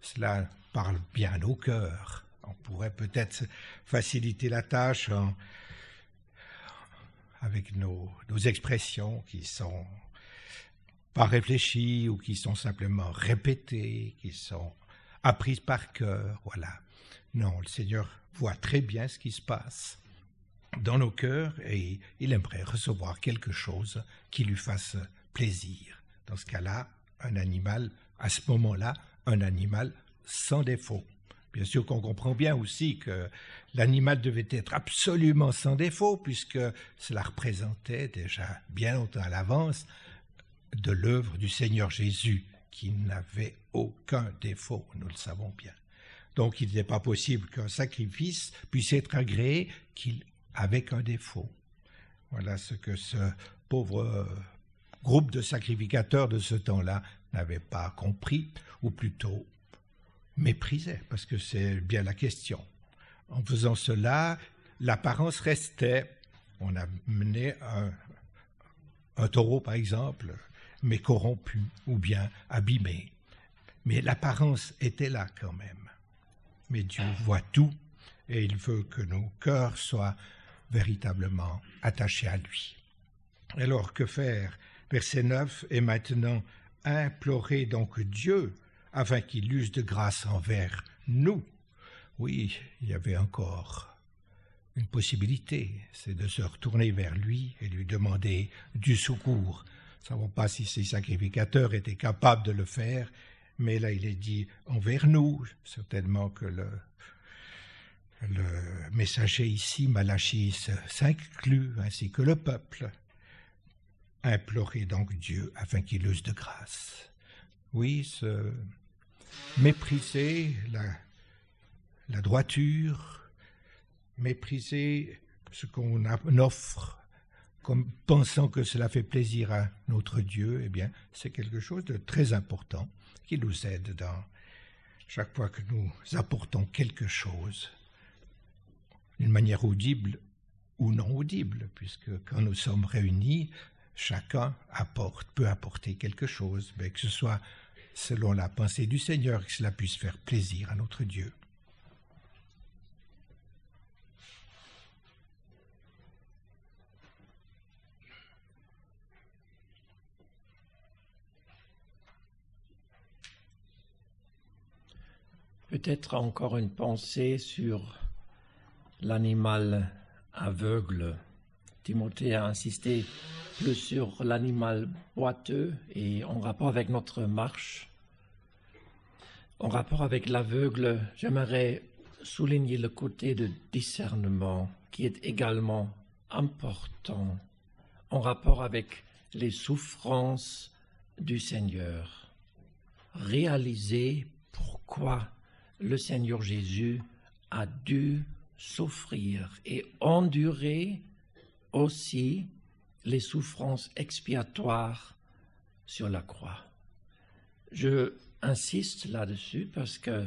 Cela parle bien au cœur. On pourrait peut-être faciliter la tâche avec nos, nos, expressions qui sont pas réfléchies ou qui sont simplement répétées, qui sont apprises par cœur. Voilà. Non, le Seigneur voit très bien ce qui se passe dans nos cœurs et il aimerait recevoir quelque chose qui lui fasse plaisir. Dans ce cas-là, un animal, à ce moment-là, un animal sans défaut. Bien sûr qu'on comprend bien aussi que l'animal devait être absolument sans défaut, puisque cela représentait déjà bien longtemps à l'avance de l'œuvre du Seigneur Jésus, qui n'avait aucun défaut, nous le savons bien. Donc il n'est pas possible qu'un sacrifice puisse être agréé qu'il avec un défaut. Voilà ce que ce pauvre euh, groupe de sacrificateurs de ce temps-là n'avait pas compris, ou plutôt méprisait, parce que c'est bien la question. En faisant cela, l'apparence restait. On a mené un, un taureau, par exemple, mais corrompu ou bien abîmé. Mais l'apparence était là quand même. Mais Dieu voit tout et il veut que nos cœurs soient véritablement attaché à lui. Alors que faire? Verset 9 Et maintenant implorer donc Dieu afin qu'il use de grâce envers nous. Oui, il y avait encore une possibilité, c'est de se retourner vers lui et lui demander du secours. Nous ne savons pas si ces sacrificateurs étaient capables de le faire, mais là il est dit envers nous, certainement que le, le messager ici, Malachis, s'inclut, ainsi que le peuple. Implorez donc Dieu afin qu'il use de grâce. Oui, se mépriser la, la droiture, mépriser ce qu'on offre comme pensant que cela fait plaisir à notre Dieu, eh bien, c'est quelque chose de très important qui nous aide dans chaque fois que nous apportons quelque chose d'une manière audible ou non audible, puisque quand nous sommes réunis, chacun apporte, peut apporter quelque chose, mais que ce soit selon la pensée du Seigneur, que cela puisse faire plaisir à notre Dieu. Peut-être encore une pensée sur l'animal aveugle. Timothée a insisté plus sur l'animal boiteux et en rapport avec notre marche. En rapport avec l'aveugle, j'aimerais souligner le côté de discernement qui est également important en rapport avec les souffrances du Seigneur. Réaliser pourquoi le Seigneur Jésus a dû souffrir et endurer aussi les souffrances expiatoires sur la croix. Je insiste là-dessus parce que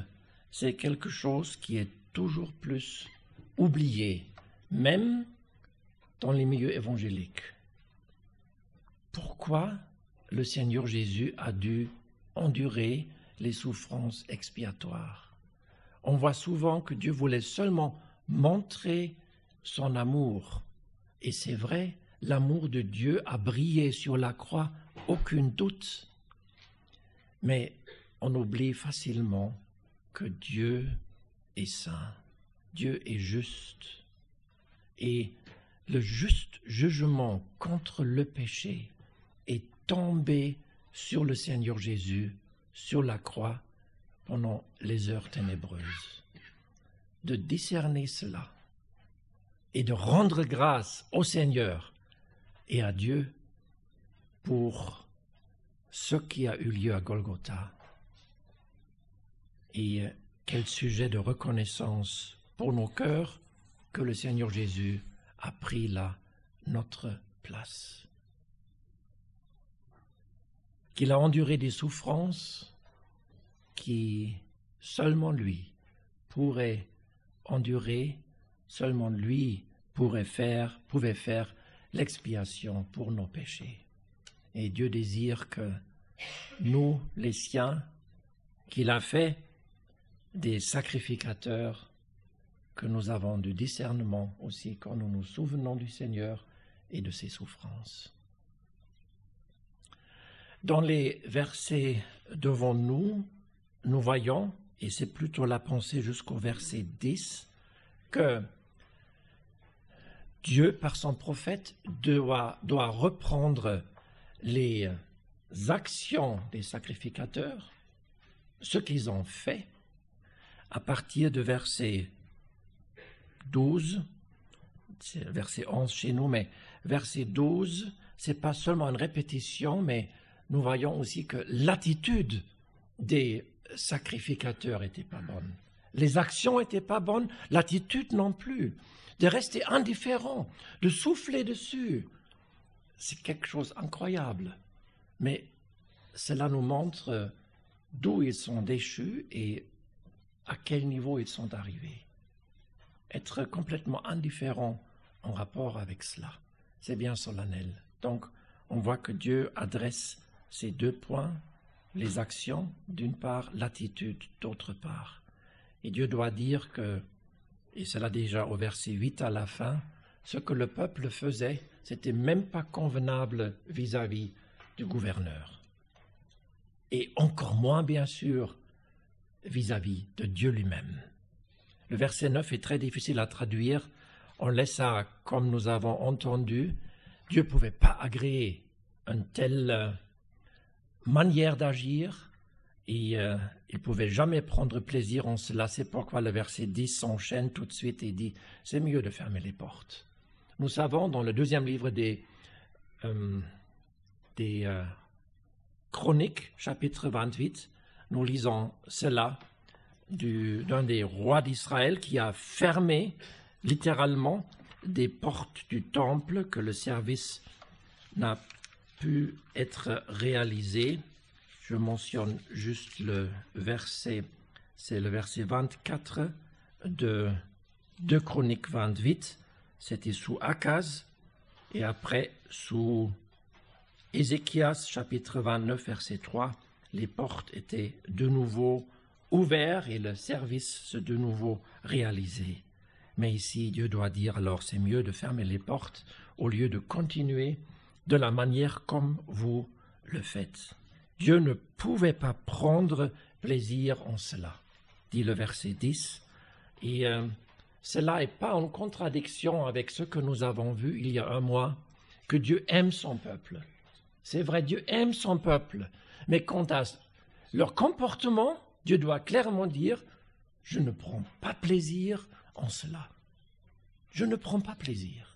c'est quelque chose qui est toujours plus oublié, même dans les milieux évangéliques. Pourquoi le Seigneur Jésus a dû endurer les souffrances expiatoires? On voit souvent que Dieu voulait seulement montrer son amour. Et c'est vrai, l'amour de Dieu a brillé sur la croix, aucun doute. Mais on oublie facilement que Dieu est saint, Dieu est juste. Et le juste jugement contre le péché est tombé sur le Seigneur Jésus, sur la croix, pendant les heures ténébreuses de discerner cela et de rendre grâce au Seigneur et à Dieu pour ce qui a eu lieu à Golgotha. Et quel sujet de reconnaissance pour nos cœurs que le Seigneur Jésus a pris là notre place. Qu'il a enduré des souffrances qui seulement lui pourrait endurer, seulement lui pourrait faire, pouvait faire l'expiation pour nos péchés. Et Dieu désire que nous, les siens, qu'il a fait des sacrificateurs, que nous avons du discernement aussi quand nous nous souvenons du Seigneur et de ses souffrances. Dans les versets devant nous, nous voyons et c'est plutôt la pensée jusqu'au verset 10, que Dieu, par son prophète, doit, reprendre les actions des sacrificateurs, ce qu'ils ont fait, à partir de verset 12, c'est verset 11 chez nous, mais verset 12, c'est pas seulement une répétition, mais nous voyons aussi que l'attitude des sacrificateur n'était pas bonne. Les actions n'étaient pas bonnes, l'attitude non plus. De rester indifférent, de souffler dessus, c'est quelque chose d'incroyable. Mais cela nous montre d'où ils sont déchus et à quel niveau ils sont arrivés. Être complètement indifférent en rapport avec cela, c'est bien solennel. Donc, on voit que Dieu adresse ces deux points les actions d'une part, l'attitude d'autre part. Et Dieu doit dire que, et cela déjà au verset 8 à la fin, ce que le peuple faisait, c'était même pas convenable vis-à-vis du gouverneur. Et encore moins, bien sûr, vis-à-vis de Dieu lui-même. Le verset 9 est très difficile à traduire on laissa, comme nous avons entendu, Dieu ne pouvait pas agréer une telle euh, manière d'agir et euh, il pouvait jamais prendre plaisir en cela. C'est pourquoi le verset 10 s'enchaîne tout de suite et dit c'est mieux de fermer les portes. Nous savons dans le deuxième livre des, euh, des Chroniques, chapitre 28, nous lisons cela d'un des rois d'Israël qui a fermé littéralement des portes du temple que le service n'a pu être réalisé. Je mentionne juste le verset, c'est le verset 24 de 2 Chroniques 28. C'était sous Akaz et après sous Ézéchias chapitre 29 verset 3. Les portes étaient de nouveau ouvertes et le service se de nouveau réalisé. Mais ici, Dieu doit dire alors c'est mieux de fermer les portes au lieu de continuer de la manière comme vous le faites. Dieu ne pouvait pas prendre plaisir en cela, dit le verset 10. Et euh, cela n'est pas en contradiction avec ce que nous avons vu il y a un mois, que Dieu aime son peuple. C'est vrai, Dieu aime son peuple. Mais quant à leur comportement, Dieu doit clairement dire, je ne prends pas plaisir en cela. Je ne prends pas plaisir.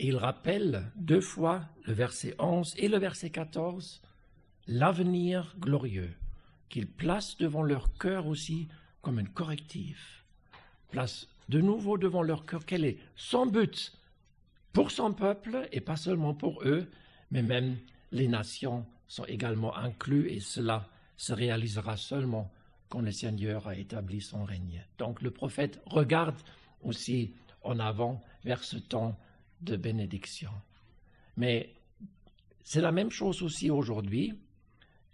Et il rappelle deux fois le verset 11 et le verset 14 l'avenir glorieux qu'il place devant leur cœur aussi comme un correctif. Place de nouveau devant leur cœur quel est son but pour son peuple et pas seulement pour eux, mais même les nations sont également inclus et cela se réalisera seulement quand le Seigneur a établi son règne. Donc le prophète regarde aussi en avant vers ce temps de bénédiction. Mais c'est la même chose aussi aujourd'hui.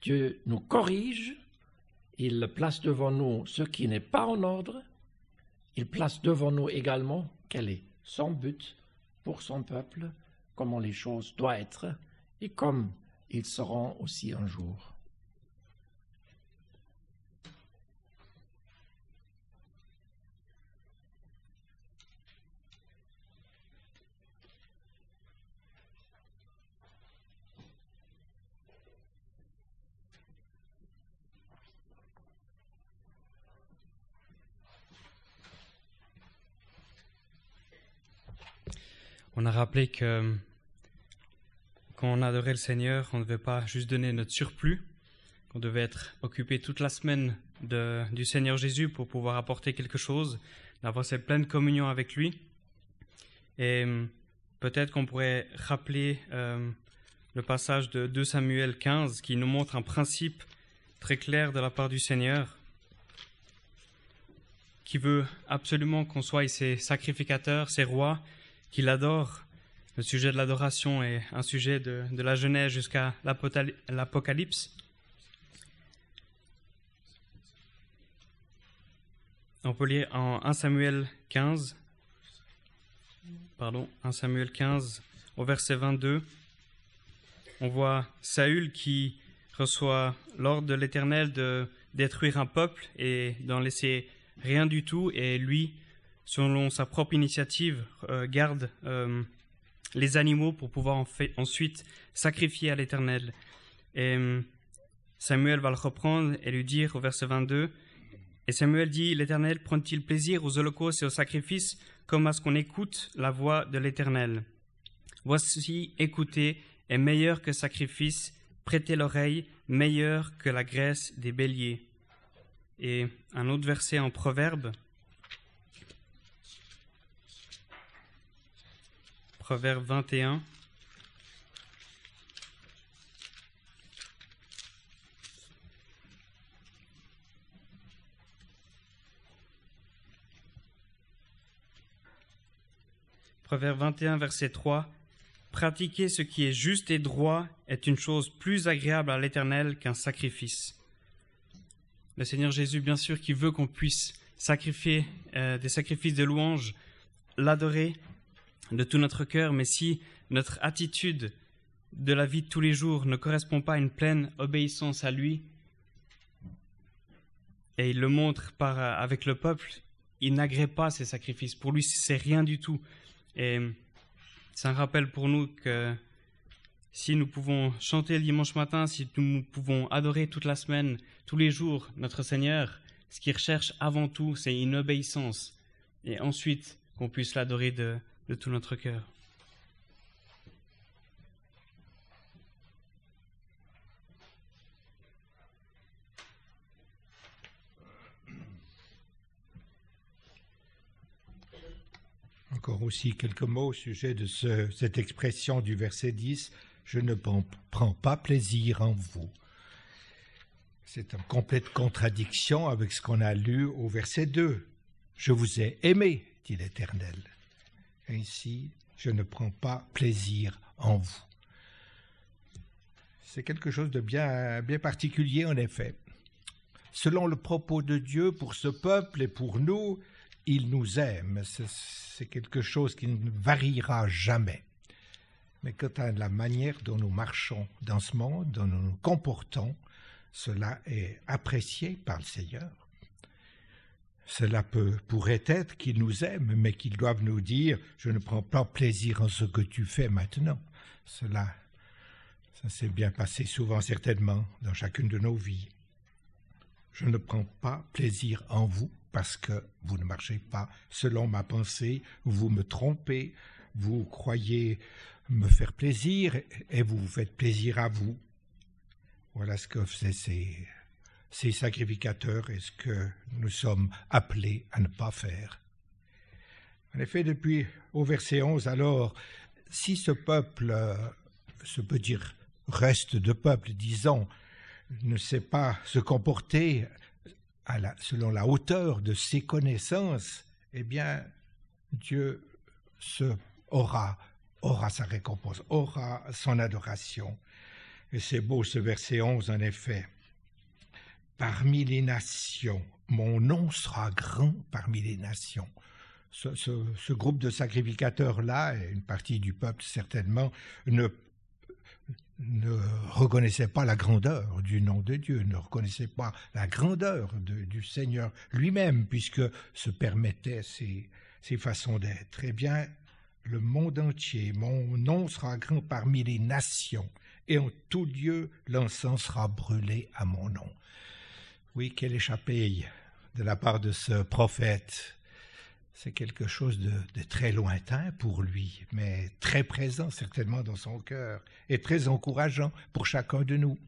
Dieu nous corrige, il place devant nous ce qui n'est pas en ordre, il place devant nous également quel est son but pour son peuple, comment les choses doivent être et comme ils seront aussi un jour. On a rappelé que quand on adorait le Seigneur, on ne devait pas juste donner notre surplus, qu'on devait être occupé toute la semaine du Seigneur Jésus pour pouvoir apporter quelque chose, d'avoir cette pleine communion avec lui. Et peut-être qu'on pourrait rappeler hum, le passage de 2 Samuel 15 qui nous montre un principe très clair de la part du Seigneur qui veut absolument qu'on soit ses sacrificateurs, ses rois, qu'il adore. Le sujet de l'adoration est un sujet de, la Genèse jusqu'à l'Apocalypse. On peut lire en 1 Samuel 15, pardon, 1 Samuel 15 au verset 22. On voit Saül qui reçoit l'ordre de l'Éternel de détruire un peuple et d'en laisser rien du tout, et lui selon sa propre initiative, euh, garde euh, les animaux pour pouvoir ensuite sacrifier à l'Éternel. Et euh, Samuel va le reprendre et lui dire au verset 22, et Samuel dit, l'Éternel prend-il plaisir aux holocaustes et aux sacrifices comme à ce qu'on écoute la voix de l'Éternel? Voici, écouter est meilleur que sacrifice, prêtez l'oreille, meilleur que la graisse des béliers. Et un autre verset en Proverbe, Proverbe 21. Proverbe 21, verset 3. Pratiquer ce qui est juste et droit est une chose plus agréable à l'Éternel qu'un sacrifice. Le Seigneur Jésus, bien sûr, qui veut qu'on puisse sacrifier euh, des sacrifices de louange, l'adorer, de tout notre cœur, mais si notre attitude de la vie de tous les jours ne correspond pas à une pleine obéissance à lui, et il le montre par, avec le peuple, il n'agrée pas ces sacrifices. Pour lui, c'est rien du tout. Et c'est un rappel pour nous que si nous pouvons chanter le dimanche matin, si nous pouvons adorer toute la semaine, tous les jours notre Seigneur, ce qu'il recherche avant tout, c'est une obéissance. Et ensuite, qu'on puisse l'adorer de, de tout notre cœur. Encore aussi quelques mots au sujet de ce- cette expression du verset 10, je ne prends pas plaisir en vous. C'est en complète contradiction avec ce qu'on a lu au verset 2. Je vous ai aimé, dit l'Éternel. Ici, je ne prends pas plaisir en vous. C'est quelque chose de bien, bien particulier, en effet. Selon le propos de Dieu pour ce peuple et pour nous, il nous aime. C'est quelque chose qui ne variera jamais. Mais quant à la manière dont nous marchons dans ce monde, dont nous nous comportons, cela est apprécié par le Seigneur. Cela peut, pourrait être qu'il nous aime, mais qu'ils doivent nous dire Je ne prends pas plaisir en ce que tu fais maintenant. Cela, ça s'est bien passé souvent, certainement, dans chacune de nos vies. Je ne prends pas plaisir en vous parce que vous ne marchez pas selon ma pensée, vous me trompez, vous croyez me faire plaisir et vous vous faites plaisir à vous. Voilà ce que faisaient ces, ces sacrificateurs et ce que nous sommes appelés à ne pas faire? En effet, depuis au verset 11, alors, si ce peuple, euh, ce peut dire reste de peuple, disons, ne sait pas se comporter selon la hauteur de ses connaissances, eh bien, Dieu se, aura, aura sa récompense, aura son adoration. Et c'est beau ce verset 11, en effet. Parmi les nations, mon nom sera grand parmi les nations. Ce, groupe de sacrificateurs-là, et une partie du peuple certainement, ne reconnaissait pas la grandeur du nom de Dieu, ne reconnaissait pas la grandeur de- du Seigneur lui-même, puisque se permettait ces, ces façons d'être. Eh bien, le monde entier, mon nom sera grand parmi les nations, et en tout lieu l'encens sera brûlé à mon nom. Oui, quelle échappée de la part de ce prophète. C'est quelque chose de, très lointain pour lui, mais très présent certainement dans son cœur et très encourageant pour chacun de nous.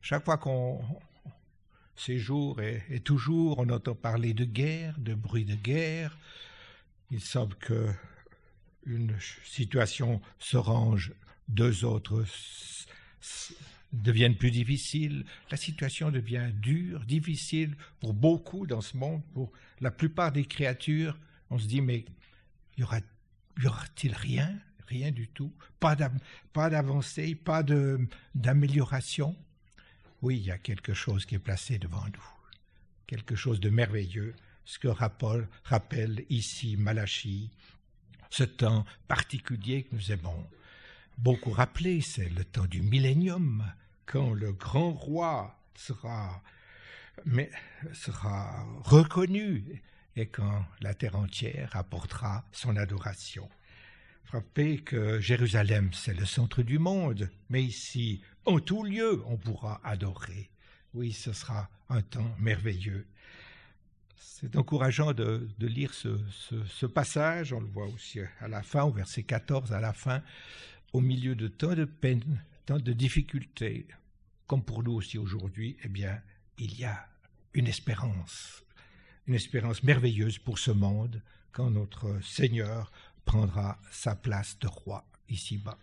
Chaque fois qu'on ces jours et, et toujours on entend parler de guerre, de bruit de guerre, il semble que une situation se range, deux autres deviennent plus difficiles, la situation devient dure, difficile pour beaucoup dans ce monde, pour la plupart des créatures. On se dit, mais y aura, y aura-t-il rien? Rien du tout. Pas d'av- pas d'avancée, pas d'amélioration. Oui, il y a quelque chose qui est placé devant nous, quelque chose de merveilleux, ce que rappelle, rappelle ici Malachie, ce temps particulier que nous aimons beaucoup rappeler, c'est le temps du millénium, quand le grand roi sera, mais, sera reconnu et quand la terre entière apportera son adoration. Frappez que Jérusalem, c'est le centre du monde, mais ici, en tout lieu, on pourra adorer. Oui, ce sera un temps merveilleux. C'est encourageant de, lire ce- ce passage, on le voit aussi à la fin, au verset 14, à la fin, au milieu de tant de peines, tant de difficultés, comme pour nous aussi aujourd'hui, eh bien, il y a une espérance, une espérance merveilleuse pour ce monde quand notre Seigneur prendra sa place de roi ici-bas.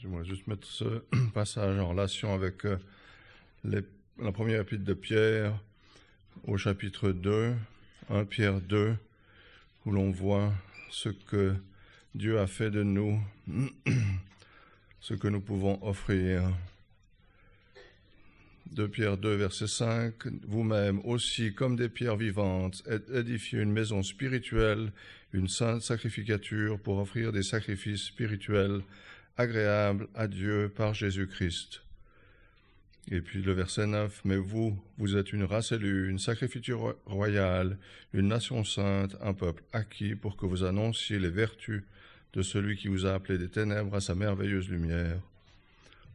J'aimerais juste mettre ce passage en relation avec euh, les- la première épître de Pierre au chapitre 2, 1 Pierre 2, où l'on voit ce que Dieu a fait de nous, ce que nous pouvons offrir. De Pierre 2, verset 5, vous-même aussi, comme des pierres vivantes, édifiez une maison spirituelle, une sainte sacrificature pour offrir des sacrifices spirituels agréables à Dieu par Jésus-Christ. Et puis le verset 9, mais vous, vous êtes une race élue, une sacrificature royale, une nation sainte, un peuple acquis pour que vous annonciez les vertus de celui qui vous a appelé des ténèbres à sa merveilleuse lumière.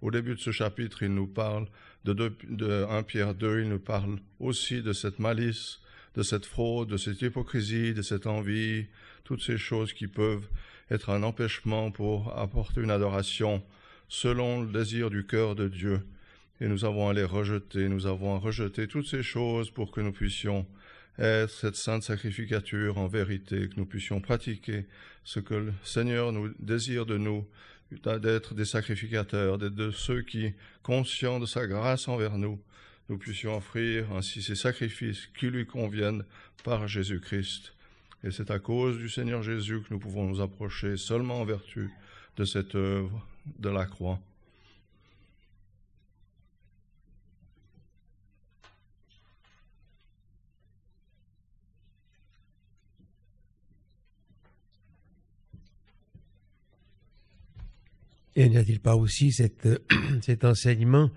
Au début de ce chapitre, il nous parle de, 1 Pierre 2, il nous parle aussi de cette malice, de cette fraude, de cette hypocrisie, de cette envie, toutes ces choses qui peuvent être un empêchement pour apporter une adoration selon le désir du cœur de Dieu. Et nous avons à les rejeter, nous avons à rejeter toutes ces choses pour que nous puissions être cette sainte sacrificature en vérité, que nous puissions pratiquer ce que le Seigneur nous désire de nous, d'être des sacrificateurs, d'être de ceux qui, conscients de sa grâce envers nous, nous puissions offrir ainsi ces sacrifices qui lui conviennent par Jésus-Christ. Et c'est à cause du Seigneur Jésus que nous pouvons nous approcher seulement en vertu de cette œuvre de la croix. Et n'y a-t-il pas aussi cet enseignement,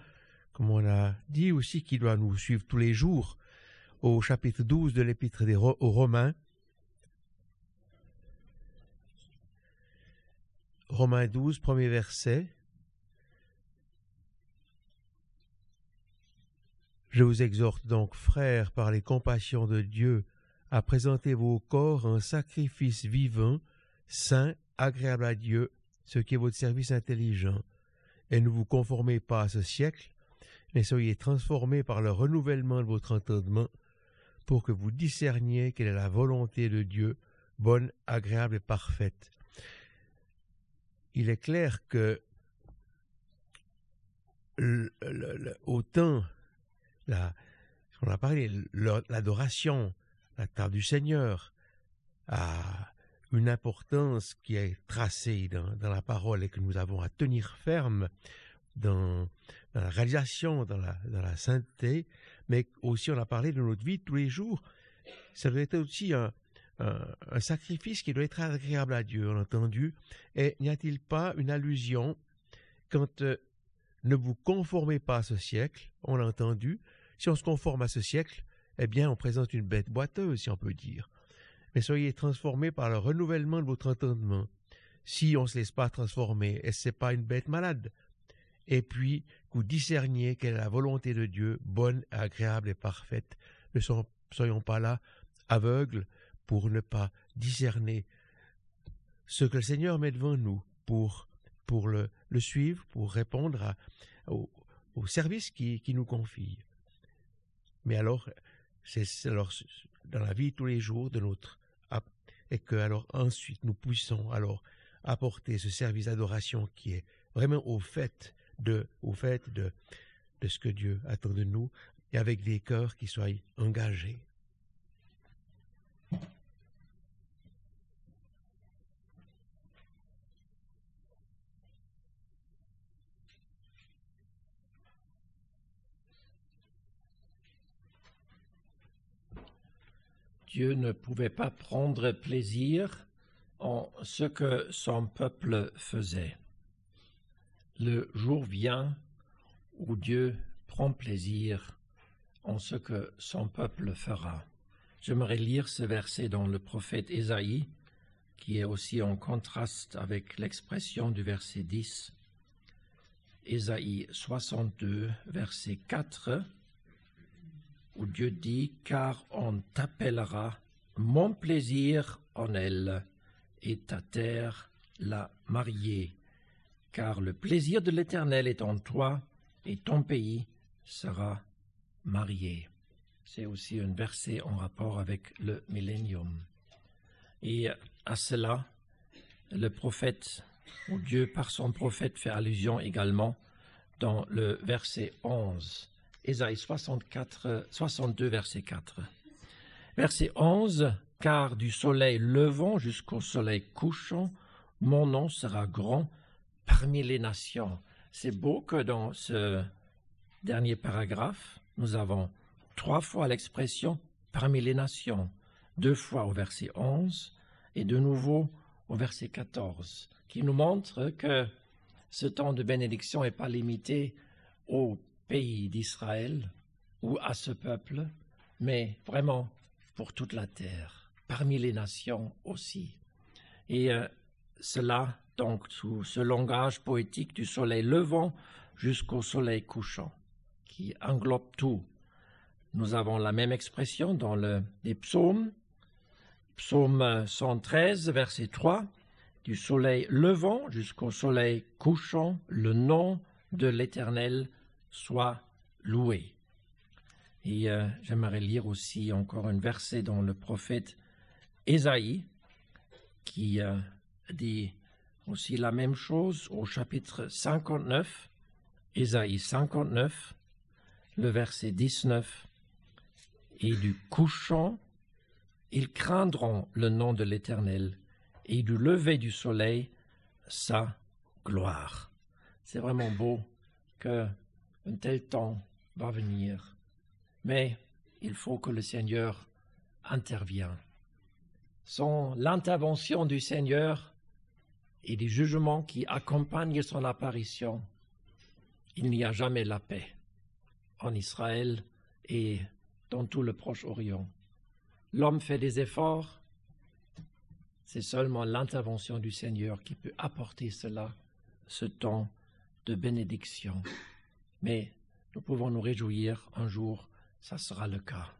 comme on a dit aussi, qui doit nous suivre tous les jours au chapitre 12 de l'épître aux Romains Romains 12, premier verset. Je vous exhorte donc, frères, par les compassions de Dieu, à présenter vos corps un sacrifice vivant, saint, agréable à Dieu, ce qui est votre service intelligent, et ne vous conformez pas à ce siècle, mais soyez transformés par le renouvellement de votre entendement, pour que vous discerniez quelle est la volonté de Dieu, bonne, agréable et parfaite. Il est clair que autant on a parlé, l'adoration, la table du Seigneur, a une importance qui est tracée dans, la parole et que nous avons à tenir ferme dans, la réalisation, dans la, dans la, sainteté, mais aussi on a parlé de notre vie tous les jours. Ça doit être aussi un, un, sacrifice qui doit être agréable à Dieu, on entendu. Et n'y a-t-il pas une allusion quand euh, ne vous conformez pas à ce siècle, on l'a entendu, si on se conforme à ce siècle, eh bien on présente une bête boiteuse, si on peut dire mais soyez transformés par le renouvellement de votre entendement. Si on ne se laisse pas transformer, est-ce n'est pas une bête malade? Et puis, que vous discerniez quelle est la volonté de Dieu, bonne, agréable et parfaite. Ne soyons pas là aveugles pour ne pas discerner ce que le Seigneur met devant nous pour, pour le, suivre, pour répondre au, service qui, qui nous confie. Mais alors, c'est alors dans la vie tous les jours de notre et que alors ensuite nous puissions alors apporter ce service d'adoration qui est vraiment au fait de, au fait de, de ce que Dieu attend de nous et avec des cœurs qui soient engagés. Dieu ne pouvait pas prendre plaisir en ce que son peuple faisait. Le jour vient où Dieu prend plaisir en ce que son peuple fera. J'aimerais lire ce verset dans le prophète Ésaïe, qui est aussi en contraste avec l'expression du verset 10. Ésaïe 62, verset 4 où Dieu dit, car on t'appellera mon plaisir en elle, et ta terre la mariée, car le plaisir de l'Éternel est en toi, et ton pays sera marié. C'est aussi un verset en rapport avec le millénium. Et à cela, le prophète, ou Dieu par son prophète fait allusion également dans le verset 11 Ésaïe 64, 62, verset 4. Verset 11, car du soleil levant jusqu'au soleil couchant, mon nom sera grand parmi les nations. C'est beau que dans ce dernier paragraphe, nous avons trois fois l'expression parmi les nations, deux fois au verset 11 et de nouveau au verset 14, qui nous montre que ce temps de bénédiction n'est pas limité au pays d'Israël ou à ce peuple, mais vraiment pour toute la terre, parmi les nations aussi. Et euh, cela, donc, sous ce langage poétique du soleil levant jusqu'au soleil couchant, qui englobe tout. Nous avons la même expression dans le, les psaumes. Psaume 113, verset 3. Du soleil levant jusqu'au soleil couchant, le nom de l'Éternel soit loué. Et euh, j'aimerais lire aussi encore un verset dans le prophète Ésaïe qui euh, dit aussi la même chose au chapitre 59, Ésaïe 59, le verset 19. Et du couchant, ils craindront le nom de l'Éternel, et du lever du soleil, sa gloire. C'est vraiment beau que un tel temps va venir mais il faut que le Seigneur intervienne. Sans l'intervention du Seigneur et des jugements qui accompagnent son apparition, il n'y a jamais la paix en Israël et dans tout le Proche-Orient. L'homme fait des efforts, c'est seulement l'intervention du Seigneur qui peut apporter cela, ce temps de bénédiction. Mais nous pouvons nous réjouir un jour ça sera le cas.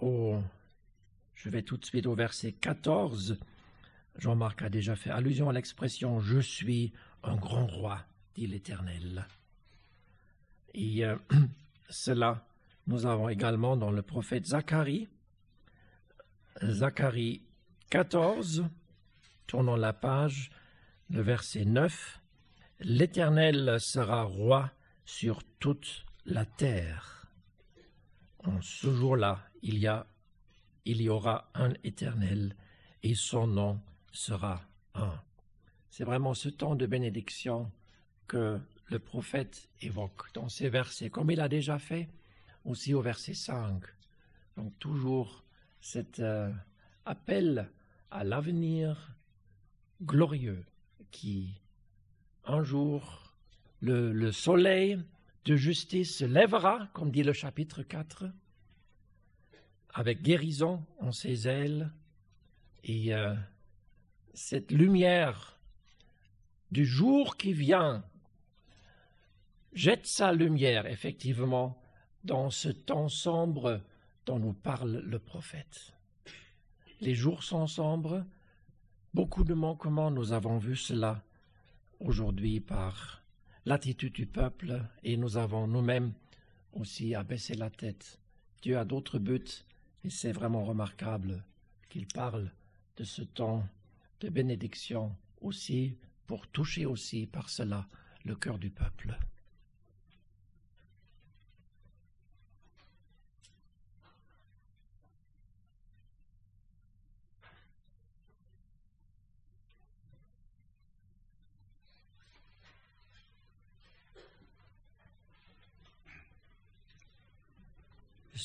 Oh, je vais tout de suite au verset 14. Jean-Marc a déjà fait allusion à l'expression Je suis un grand roi, dit l'Éternel. Et euh, cela, nous avons également dans le prophète Zacharie, Zacharie 14, tournons la page, le verset 9. L'Éternel sera roi sur toute la terre. En ce jour-là, il y a, il y aura un éternel et son nom sera un. C'est vraiment ce temps de bénédiction que le prophète évoque dans ces versets, comme il a déjà fait aussi au verset 5. Donc toujours cet euh, appel à l'avenir glorieux qui un jour le, soleil de justice se lèvera, comme dit le chapitre 4, avec guérison en ses ailes, et euh, cette lumière du jour qui vient jette sa lumière, effectivement, dans ce temps sombre dont nous parle le prophète. Les jours sont sombres, beaucoup de manquements, nous avons vu cela aujourd'hui par l'attitude du peuple et nous avons nous-mêmes aussi à baisser la tête. Dieu a d'autres buts et c'est vraiment remarquable qu'il parle de ce temps de bénédiction aussi pour toucher aussi par cela le cœur du peuple.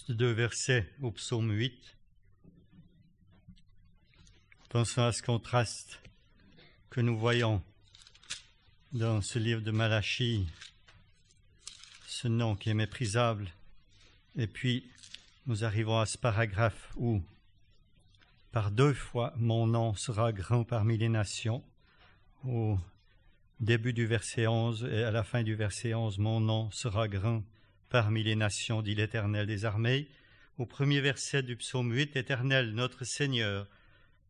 Deux versets au psaume 8. Pensons à ce contraste que nous voyons dans ce livre de Malachie, ce nom qui est méprisable. Et puis, nous arrivons à ce paragraphe où, par deux fois, mon nom sera grand parmi les nations. Au début du verset 11 et à la fin du verset 11, mon nom sera grand parmi les nations, dit l'Éternel des armées. Au premier verset du psaume 8, Éternel, notre Seigneur,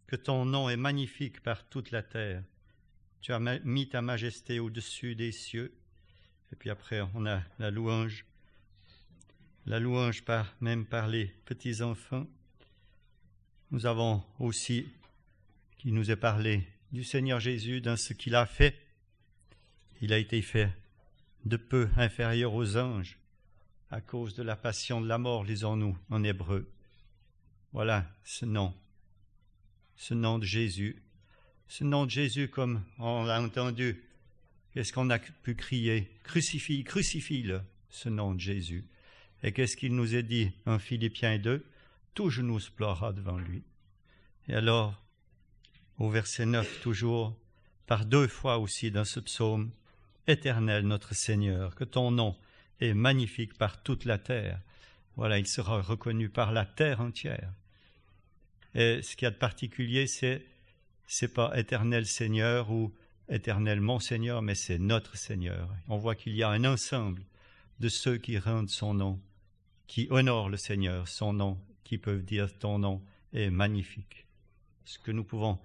que ton nom est magnifique par toute la terre. Tu as mis ta majesté au-dessus des cieux. Et puis après, on a la louange. La louange même par les petits-enfants. Nous avons aussi, qui nous est parlé du Seigneur Jésus, dans ce qu'il a fait. Il a été fait de peu inférieur aux anges à cause de la passion de la mort, lisons-nous en hébreu. Voilà ce nom, ce nom de Jésus, ce nom de Jésus comme on l'a entendu. Qu'est-ce qu'on a pu crier? Crucifie, crucifie-le, ce nom de Jésus. Et qu'est-ce qu'il nous a dit en Philippiens 2 Tout genou se devant lui. Et alors, au verset 9, toujours, par deux fois aussi dans ce psaume, Éternel notre Seigneur, que ton nom est magnifique par toute la terre. Voilà, il sera reconnu par la terre entière. Et ce qu'il y a de particulier, c'est c'est pas éternel Seigneur ou éternel mon Seigneur, mais c'est notre Seigneur. On voit qu'il y a un ensemble de ceux qui rendent son nom, qui honorent le Seigneur, son nom, qui peuvent dire ton nom est magnifique. Ce que nous pouvons,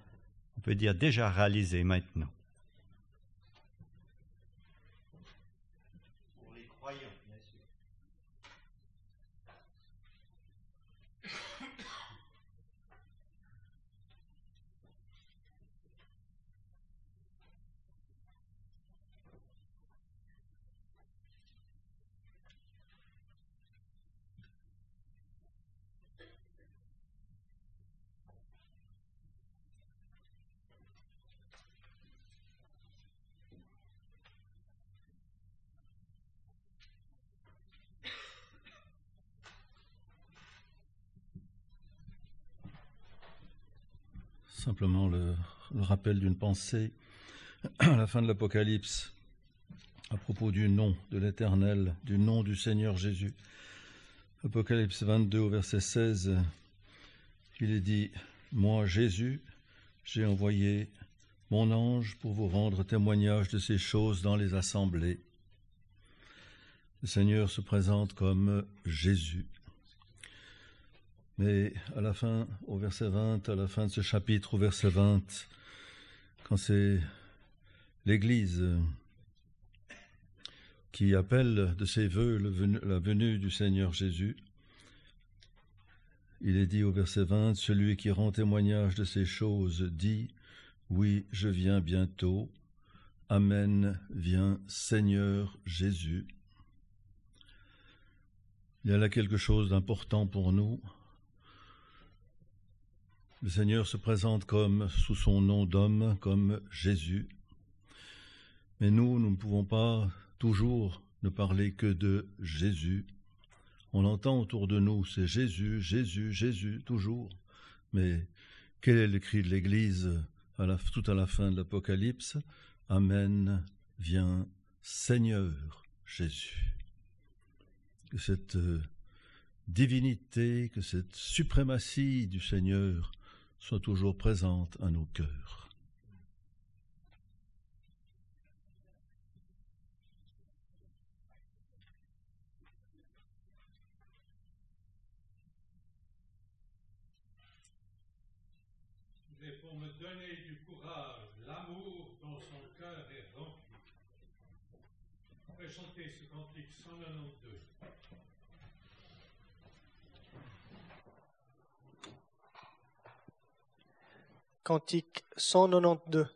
on peut dire, déjà réaliser maintenant. Simplement le, rappel d'une pensée à la fin de l'Apocalypse à propos du nom de l'Éternel, du nom du Seigneur Jésus. Apocalypse 22 au verset 16, il est dit, Moi Jésus, j'ai envoyé mon ange pour vous rendre témoignage de ces choses dans les assemblées. Le Seigneur se présente comme Jésus. Mais à la fin, au verset 20, à la fin de ce chapitre, au verset 20, quand c'est l'Église qui appelle de ses voeux la venue du Seigneur Jésus, il est dit au verset 20, Celui qui rend témoignage de ces choses dit, Oui, je viens bientôt. Amen, viens Seigneur Jésus. Il y a là quelque chose d'important pour nous, le Seigneur se présente comme sous son nom d'homme, comme Jésus. Mais nous, nous ne pouvons pas toujours ne parler que de Jésus. On entend autour de nous, c'est Jésus, Jésus, Jésus, toujours. Mais quel est le cri de l'Église tout à la fin de l'Apocalypse? Amen, viens Seigneur Jésus. Que cette euh, divinité, que cette suprématie du Seigneur soit toujours présente à nos cœurs. Mais pour me donner du courage, l'amour dont son cœur est rempli. Présentez ce cantique 192. Cantique 192.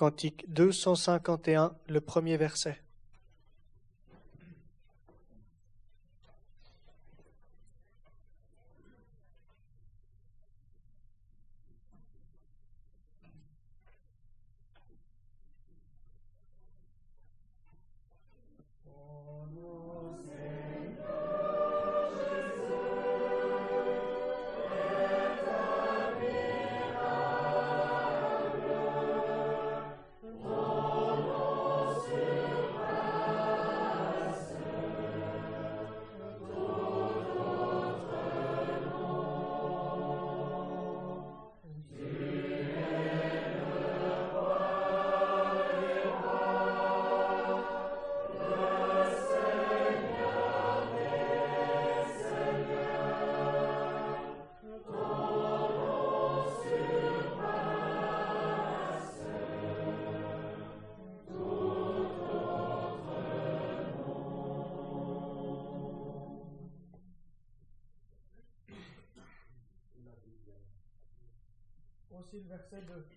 Cantique 251, le premier verset. Le verset 2.